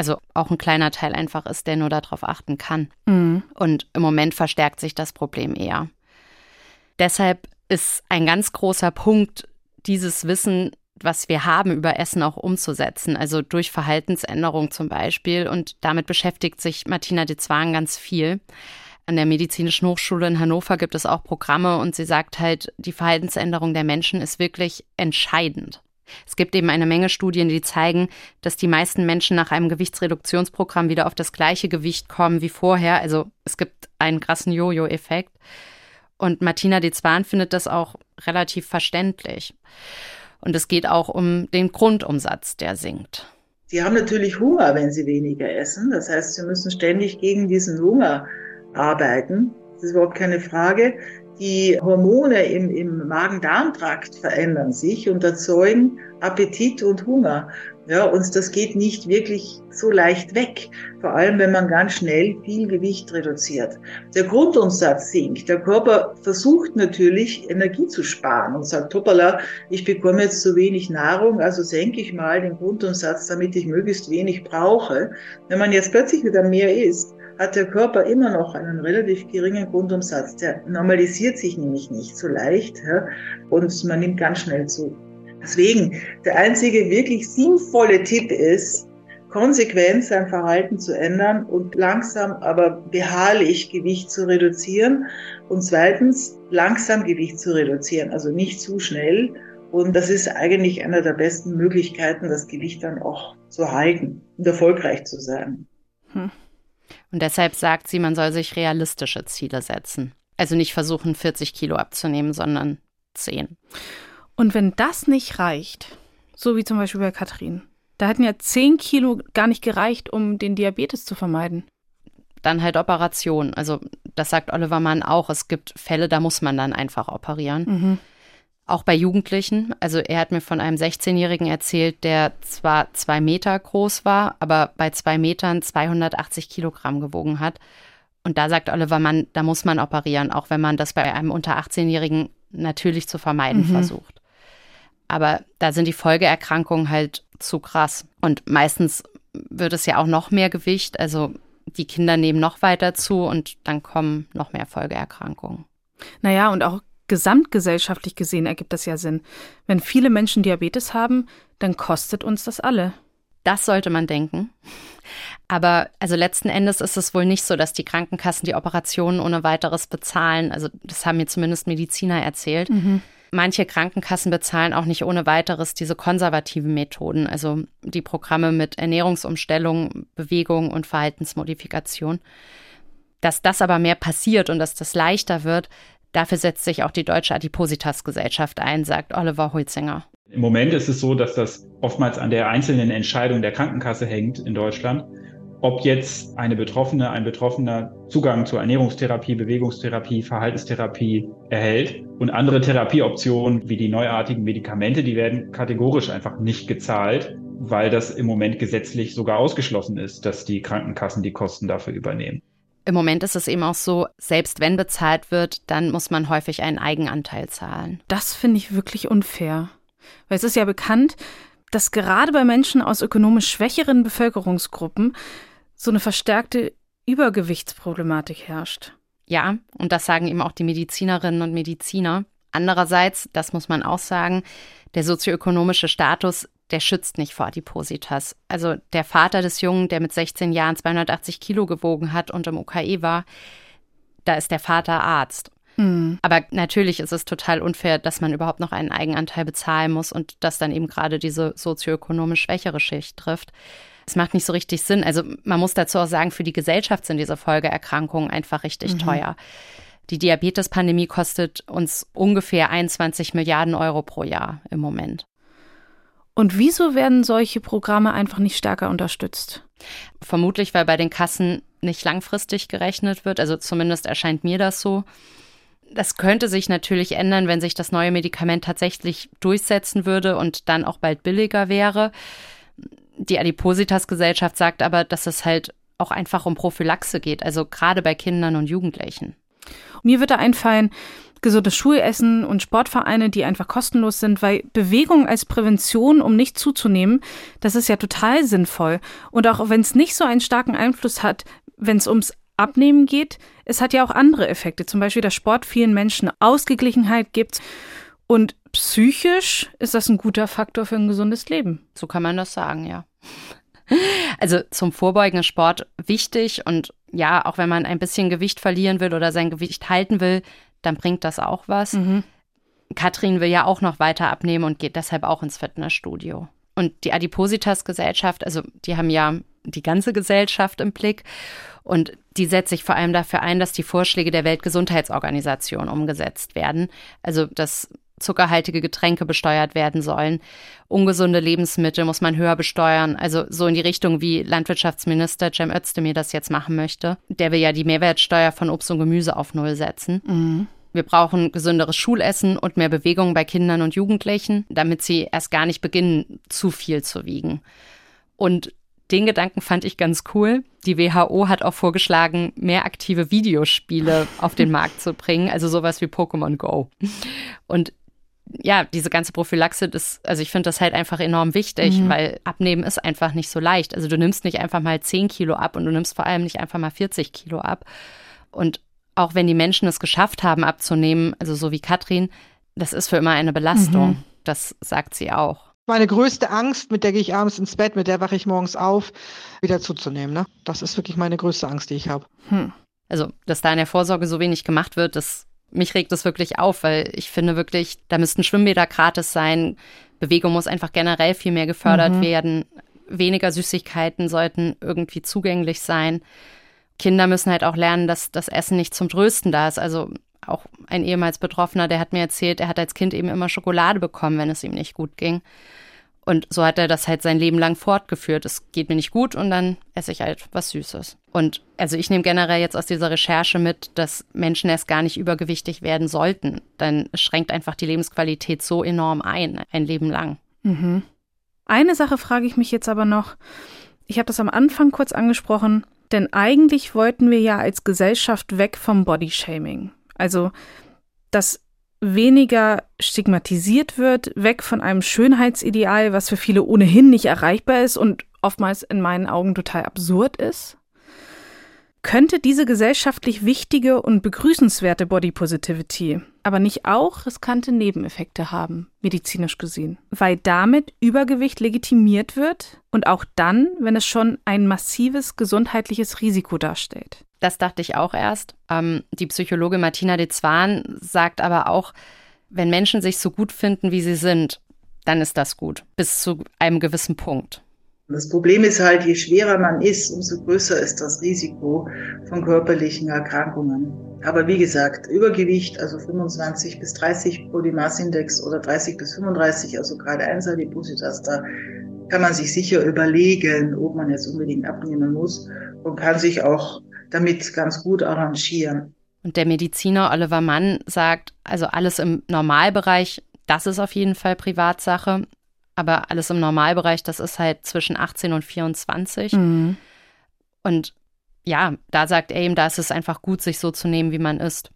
Also auch ein kleiner Teil einfach ist, der nur darauf achten kann. Mhm. Und im Moment verstärkt sich das Problem eher. Deshalb ist ein ganz großer Punkt, dieses Wissen was wir haben über Essen auch umzusetzen, also durch Verhaltensänderung zum Beispiel. Und damit beschäftigt sich Martina de Zwang ganz viel. An der Medizinischen Hochschule in Hannover gibt es auch Programme und sie sagt halt, die Verhaltensänderung der Menschen ist wirklich entscheidend. Es gibt eben eine Menge Studien, die zeigen, dass die meisten Menschen nach einem Gewichtsreduktionsprogramm wieder auf das gleiche Gewicht kommen wie vorher. Also es gibt einen krassen Jojo-Effekt. Und Martina de Zwaan findet das auch relativ verständlich. Und es geht auch um den Grundumsatz, der sinkt. Sie haben natürlich Hunger, wenn sie weniger essen. Das heißt, sie müssen ständig gegen diesen Hunger arbeiten. Das ist überhaupt keine Frage. Die Hormone im, im Magen-Darm-Trakt verändern sich und erzeugen Appetit und Hunger. Ja, und das geht nicht wirklich so leicht weg. Vor allem, wenn man ganz schnell viel Gewicht reduziert. Der Grundumsatz sinkt. Der Körper versucht natürlich, Energie zu sparen und sagt, hoppala, ich bekomme jetzt zu wenig Nahrung, also senke ich mal den Grundumsatz, damit ich möglichst wenig brauche. Wenn man jetzt plötzlich wieder mehr isst, hat der Körper immer noch einen relativ geringen Grundumsatz. Der normalisiert sich nämlich nicht so leicht ja, und man nimmt ganz schnell zu. Deswegen, der einzige wirklich sinnvolle Tipp ist, konsequent sein Verhalten zu ändern und langsam, aber beharrlich Gewicht zu reduzieren. Und zweitens, langsam Gewicht zu reduzieren, also nicht zu schnell. Und das ist eigentlich einer der besten Möglichkeiten, das Gewicht dann auch zu halten und erfolgreich zu sein. Hm. Und deshalb sagt sie, man soll sich realistische Ziele setzen. Also nicht versuchen, 40 Kilo abzunehmen, sondern 10. Und wenn das nicht reicht, so wie zum Beispiel bei Katrin, da hätten ja 10 Kilo gar nicht gereicht, um den Diabetes zu vermeiden. Dann halt Operation. Also das sagt Oliver Mann auch. Es gibt Fälle, da muss man dann einfach operieren. Mhm auch bei Jugendlichen. Also er hat mir von einem 16-Jährigen erzählt, der zwar zwei Meter groß war, aber bei zwei Metern 280 Kilogramm gewogen hat. Und da sagt Oliver Mann, da muss man operieren, auch wenn man das bei einem unter 18-Jährigen natürlich zu vermeiden mhm. versucht. Aber da sind die Folgeerkrankungen halt zu krass. Und meistens wird es ja auch noch mehr Gewicht. Also die Kinder nehmen noch weiter zu und dann kommen noch mehr Folgeerkrankungen. Naja, und auch gesamtgesellschaftlich gesehen ergibt das ja Sinn. Wenn viele Menschen Diabetes haben, dann kostet uns das alle. Das sollte man denken. Aber also letzten Endes ist es wohl nicht so, dass die Krankenkassen die Operationen ohne weiteres bezahlen. Also das haben mir zumindest Mediziner erzählt. Mhm. Manche Krankenkassen bezahlen auch nicht ohne weiteres diese konservativen Methoden, also die Programme mit Ernährungsumstellung, Bewegung und Verhaltensmodifikation. Dass das aber mehr passiert und dass das leichter wird, Dafür setzt sich auch die Deutsche Adipositas-Gesellschaft ein, sagt Oliver Holzinger. Im Moment ist es so, dass das oftmals an der einzelnen Entscheidung der Krankenkasse hängt in Deutschland, ob jetzt eine Betroffene, ein Betroffener Zugang zur Ernährungstherapie, Bewegungstherapie, Verhaltenstherapie erhält und andere Therapieoptionen wie die neuartigen Medikamente, die werden kategorisch einfach nicht gezahlt, weil das im Moment gesetzlich sogar ausgeschlossen ist, dass die Krankenkassen die Kosten dafür übernehmen. Im Moment ist es eben auch so, selbst wenn bezahlt wird, dann muss man häufig einen Eigenanteil zahlen. Das finde ich wirklich unfair. Weil es ist ja bekannt, dass gerade bei Menschen aus ökonomisch schwächeren Bevölkerungsgruppen so eine verstärkte Übergewichtsproblematik herrscht. Ja, und das sagen eben auch die Medizinerinnen und Mediziner. Andererseits, das muss man auch sagen, der sozioökonomische Status der schützt nicht vor Adipositas. Also der Vater des Jungen, der mit 16 Jahren 280 Kilo gewogen hat und im UKE war, da ist der Vater Arzt. Mhm. Aber natürlich ist es total unfair, dass man überhaupt noch einen Eigenanteil bezahlen muss und dass dann eben gerade diese sozioökonomisch schwächere Schicht trifft. Es macht nicht so richtig Sinn. Also man muss dazu auch sagen, für die Gesellschaft sind diese Folgeerkrankungen einfach richtig mhm. teuer. Die Diabetes-Pandemie kostet uns ungefähr 21 Milliarden Euro pro Jahr im Moment. Und wieso werden solche Programme einfach nicht stärker unterstützt? Vermutlich, weil bei den Kassen nicht langfristig gerechnet wird. Also zumindest erscheint mir das so. Das könnte sich natürlich ändern, wenn sich das neue Medikament tatsächlich durchsetzen würde und dann auch bald billiger wäre. Die Adipositas-Gesellschaft sagt aber, dass es halt auch einfach um Prophylaxe geht, also gerade bei Kindern und Jugendlichen. Mir würde einfallen, gesundes Schulessen und Sportvereine, die einfach kostenlos sind, weil Bewegung als Prävention, um nicht zuzunehmen, das ist ja total sinnvoll. Und auch wenn es nicht so einen starken Einfluss hat, wenn es ums Abnehmen geht, es hat ja auch andere Effekte. Zum Beispiel, dass Sport vielen Menschen Ausgeglichenheit gibt. Und psychisch ist das ein guter Faktor für ein gesundes Leben. So kann man das sagen, ja. Also zum Vorbeugen ist Sport wichtig und ja, auch wenn man ein bisschen Gewicht verlieren will oder sein Gewicht halten will, dann bringt das auch was. Mhm. Katrin will ja auch noch weiter abnehmen und geht deshalb auch ins Fitnessstudio. Und die Adipositas-Gesellschaft, also die haben ja die ganze Gesellschaft im Blick. Und die setzt sich vor allem dafür ein, dass die Vorschläge der Weltgesundheitsorganisation umgesetzt werden. Also, dass zuckerhaltige Getränke besteuert werden sollen. Ungesunde Lebensmittel muss man höher besteuern. Also so in die Richtung, wie Landwirtschaftsminister Cem Özdemir das jetzt machen möchte. Der will ja die Mehrwertsteuer von Obst und Gemüse auf Null setzen. Mhm. Wir brauchen gesünderes Schulessen und mehr Bewegung bei Kindern und Jugendlichen, damit sie erst gar nicht beginnen, zu viel zu wiegen. Und den Gedanken fand ich ganz cool. Die WHO hat auch vorgeschlagen, mehr aktive Videospiele <laughs> auf den Markt zu bringen, also sowas wie Pokémon Go. Und ja, diese ganze Prophylaxe, das, also ich finde das halt einfach enorm wichtig, mhm. weil abnehmen ist einfach nicht so leicht. Also du nimmst nicht einfach mal 10 Kilo ab und du nimmst vor allem nicht einfach mal 40 Kilo ab. Und auch wenn die Menschen es geschafft haben abzunehmen, also so wie Katrin, das ist für immer eine Belastung. Mhm. Das sagt sie auch. Meine größte Angst, mit der gehe ich abends ins Bett, mit der wache ich morgens auf, wieder zuzunehmen. Ne? Das ist wirklich meine größte Angst, die ich habe. Hm. Also, dass da in der Vorsorge so wenig gemacht wird, das mich regt das wirklich auf, weil ich finde wirklich, da müssten Schwimmbäder gratis sein. Bewegung muss einfach generell viel mehr gefördert mhm. werden. Weniger Süßigkeiten sollten irgendwie zugänglich sein. Kinder müssen halt auch lernen, dass das Essen nicht zum Trösten da ist. Also auch ein ehemals Betroffener, der hat mir erzählt, er hat als Kind eben immer Schokolade bekommen, wenn es ihm nicht gut ging. Und so hat er das halt sein Leben lang fortgeführt. Es geht mir nicht gut und dann esse ich halt was Süßes. Und also ich nehme generell jetzt aus dieser Recherche mit, dass Menschen erst gar nicht übergewichtig werden sollten. Denn es schränkt einfach die Lebensqualität so enorm ein, ein Leben lang. Mhm. Eine Sache frage ich mich jetzt aber noch. Ich habe das am Anfang kurz angesprochen, denn eigentlich wollten wir ja als Gesellschaft weg vom Bodyshaming. Also, dass weniger stigmatisiert wird, weg von einem Schönheitsideal, was für viele ohnehin nicht erreichbar ist und oftmals in meinen Augen total absurd ist? Könnte diese gesellschaftlich wichtige und begrüßenswerte Body Positivity aber nicht auch riskante Nebeneffekte haben, medizinisch gesehen, weil damit Übergewicht legitimiert wird und auch dann, wenn es schon ein massives gesundheitliches Risiko darstellt? Das dachte ich auch erst. Ähm, die Psychologe Martina de Zwaan sagt aber auch, wenn Menschen sich so gut finden, wie sie sind, dann ist das gut, bis zu einem gewissen Punkt. Das Problem ist halt, je schwerer man ist, umso größer ist das Risiko von körperlichen Erkrankungen. Aber wie gesagt, Übergewicht, also 25 bis 30 Body Mass Index oder 30 bis 35, also gerade 1 Adipositas, da kann man sich sicher überlegen, ob man jetzt unbedingt abnehmen muss und kann sich auch damit ganz gut arrangieren. Und der Mediziner Oliver Mann sagt, also alles im Normalbereich, das ist auf jeden Fall Privatsache. Aber alles im Normalbereich, das ist halt zwischen 18 und 24. Mhm. Und ja, da sagt er ihm, da ist es einfach gut, sich so zu nehmen, wie man ist.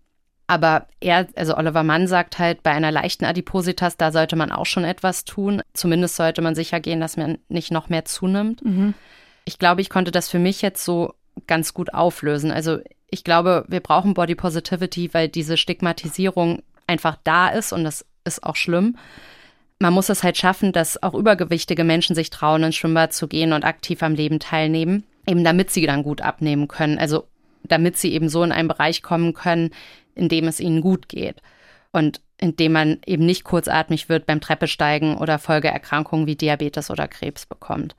Aber er, also Oliver Mann sagt halt, bei einer leichten Adipositas, da sollte man auch schon etwas tun. Zumindest sollte man sicher gehen, dass man nicht noch mehr zunimmt. Mhm. Ich glaube, ich konnte das für mich jetzt so ganz gut auflösen. Also ich glaube, wir brauchen Body Positivity, weil diese Stigmatisierung einfach da ist und das ist auch schlimm man muss es halt schaffen, dass auch übergewichtige Menschen sich trauen, ins Schwimmbad zu gehen und aktiv am Leben teilnehmen, eben damit sie dann gut abnehmen können. Also damit sie eben so in einen Bereich kommen können, in dem es ihnen gut geht. Und in dem man eben nicht kurzatmig wird beim Treppesteigen oder Folgeerkrankungen wie Diabetes oder Krebs bekommt.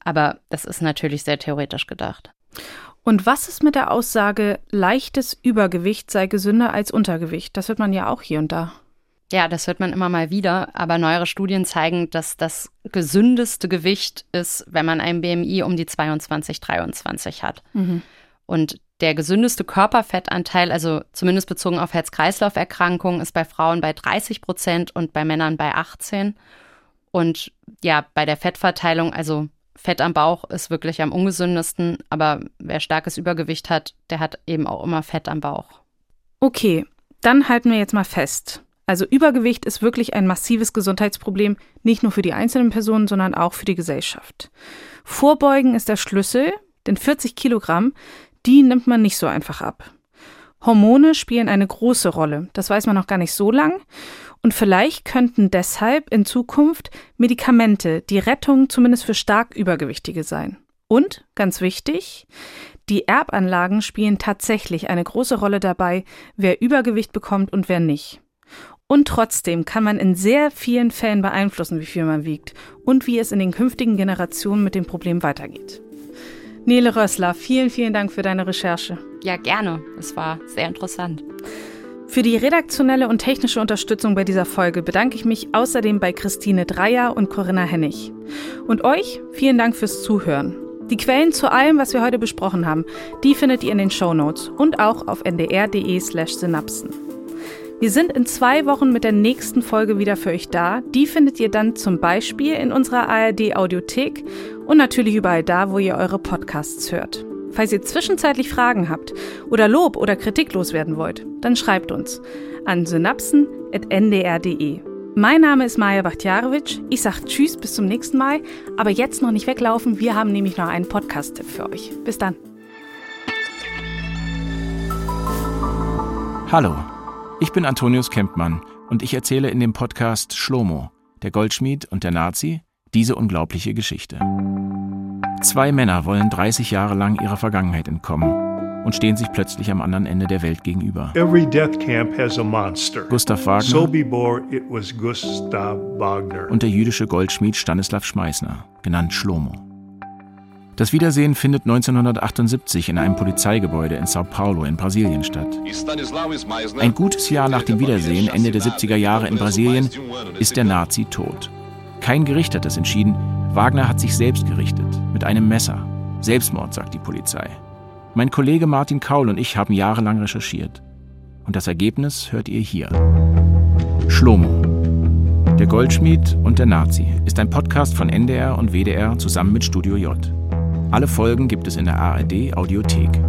Aber das ist natürlich sehr theoretisch gedacht. Und was ist mit der Aussage, leichtes Übergewicht sei gesünder als Untergewicht? Das hört man ja auch hier und da. Ja, das hört man immer mal wieder, aber neuere Studien zeigen, dass das gesündeste Gewicht ist, wenn man ein BMI um die 22, 23 hat. Mhm. Und der gesündeste Körperfettanteil, also zumindest bezogen auf Herz-Kreislauf-Erkrankungen, ist bei Frauen bei 30 Prozent und bei Männern bei 18. Und ja, bei der Fettverteilung, also Fett am Bauch ist wirklich am ungesündesten, aber wer starkes Übergewicht hat, der hat eben auch immer Fett am Bauch. Okay, dann halten wir jetzt mal fest. Also Übergewicht ist wirklich ein massives Gesundheitsproblem, nicht nur für die einzelnen Personen, sondern auch für die Gesellschaft. Vorbeugen ist der Schlüssel, denn 40 Kilogramm, die nimmt man nicht so einfach ab. Hormone spielen eine große Rolle, das weiß man noch gar nicht so lang. Und vielleicht könnten deshalb in Zukunft Medikamente die Rettung zumindest für stark Übergewichtige sein. Und, ganz wichtig, die Erbanlagen spielen tatsächlich eine große Rolle dabei, wer Übergewicht bekommt und wer nicht. Und trotzdem kann man in sehr vielen Fällen beeinflussen, wie viel man wiegt und wie es in den künftigen Generationen mit dem Problem weitergeht. Nele Rössler, vielen, vielen Dank für deine Recherche. Ja, gerne. Es war sehr interessant. Für die redaktionelle und technische Unterstützung bei dieser Folge bedanke ich mich außerdem bei Christine Dreier und Corinna Hennig. Und euch vielen Dank fürs Zuhören. Die Quellen zu allem, was wir heute besprochen haben, die findet ihr in den Show Notes und auch auf ndr.de/synapsen. Wir sind in zwei Wochen mit der nächsten Folge wieder für euch da. Die findet ihr dann zum Beispiel in unserer ARD Audiothek und natürlich überall da, wo ihr eure Podcasts hört. Falls ihr zwischenzeitlich Fragen habt oder Lob oder Kritik loswerden wollt, dann schreibt uns an synapsen.ndr.de. Mein Name ist Maja Bachtjarewitsch. Ich sage Tschüss, bis zum nächsten Mal. Aber jetzt noch nicht weglaufen. Wir haben nämlich noch einen Podcast-Tipp für euch. Bis dann. Hallo. Ich bin Antonius Kempmann und ich erzähle in dem Podcast Schlomo, der Goldschmied und der Nazi, diese unglaubliche Geschichte. Zwei Männer wollen 30 Jahre lang ihrer Vergangenheit entkommen und stehen sich plötzlich am anderen Ende der Welt gegenüber. Every death camp has a monster. Gustav Wagner Sobibor, it was Gustav Wagner. und der jüdische Goldschmied Stanislav Schmeißner, genannt Schlomo. Das Wiedersehen findet 1978 in einem Polizeigebäude in Sao Paulo in Brasilien statt. Ein gutes Jahr nach dem Wiedersehen, Ende der 70er Jahre in Brasilien, ist der Nazi tot. Kein Gericht hat es entschieden, Wagner hat sich selbst gerichtet, mit einem Messer. Selbstmord, sagt die Polizei. Mein Kollege Martin Kaul und ich haben jahrelang recherchiert. Und das Ergebnis hört ihr hier. Schlomo. Der Goldschmied und der Nazi ist ein Podcast von NDR und WDR zusammen mit Studio J. Alle Folgen gibt es in der ARD Audiothek.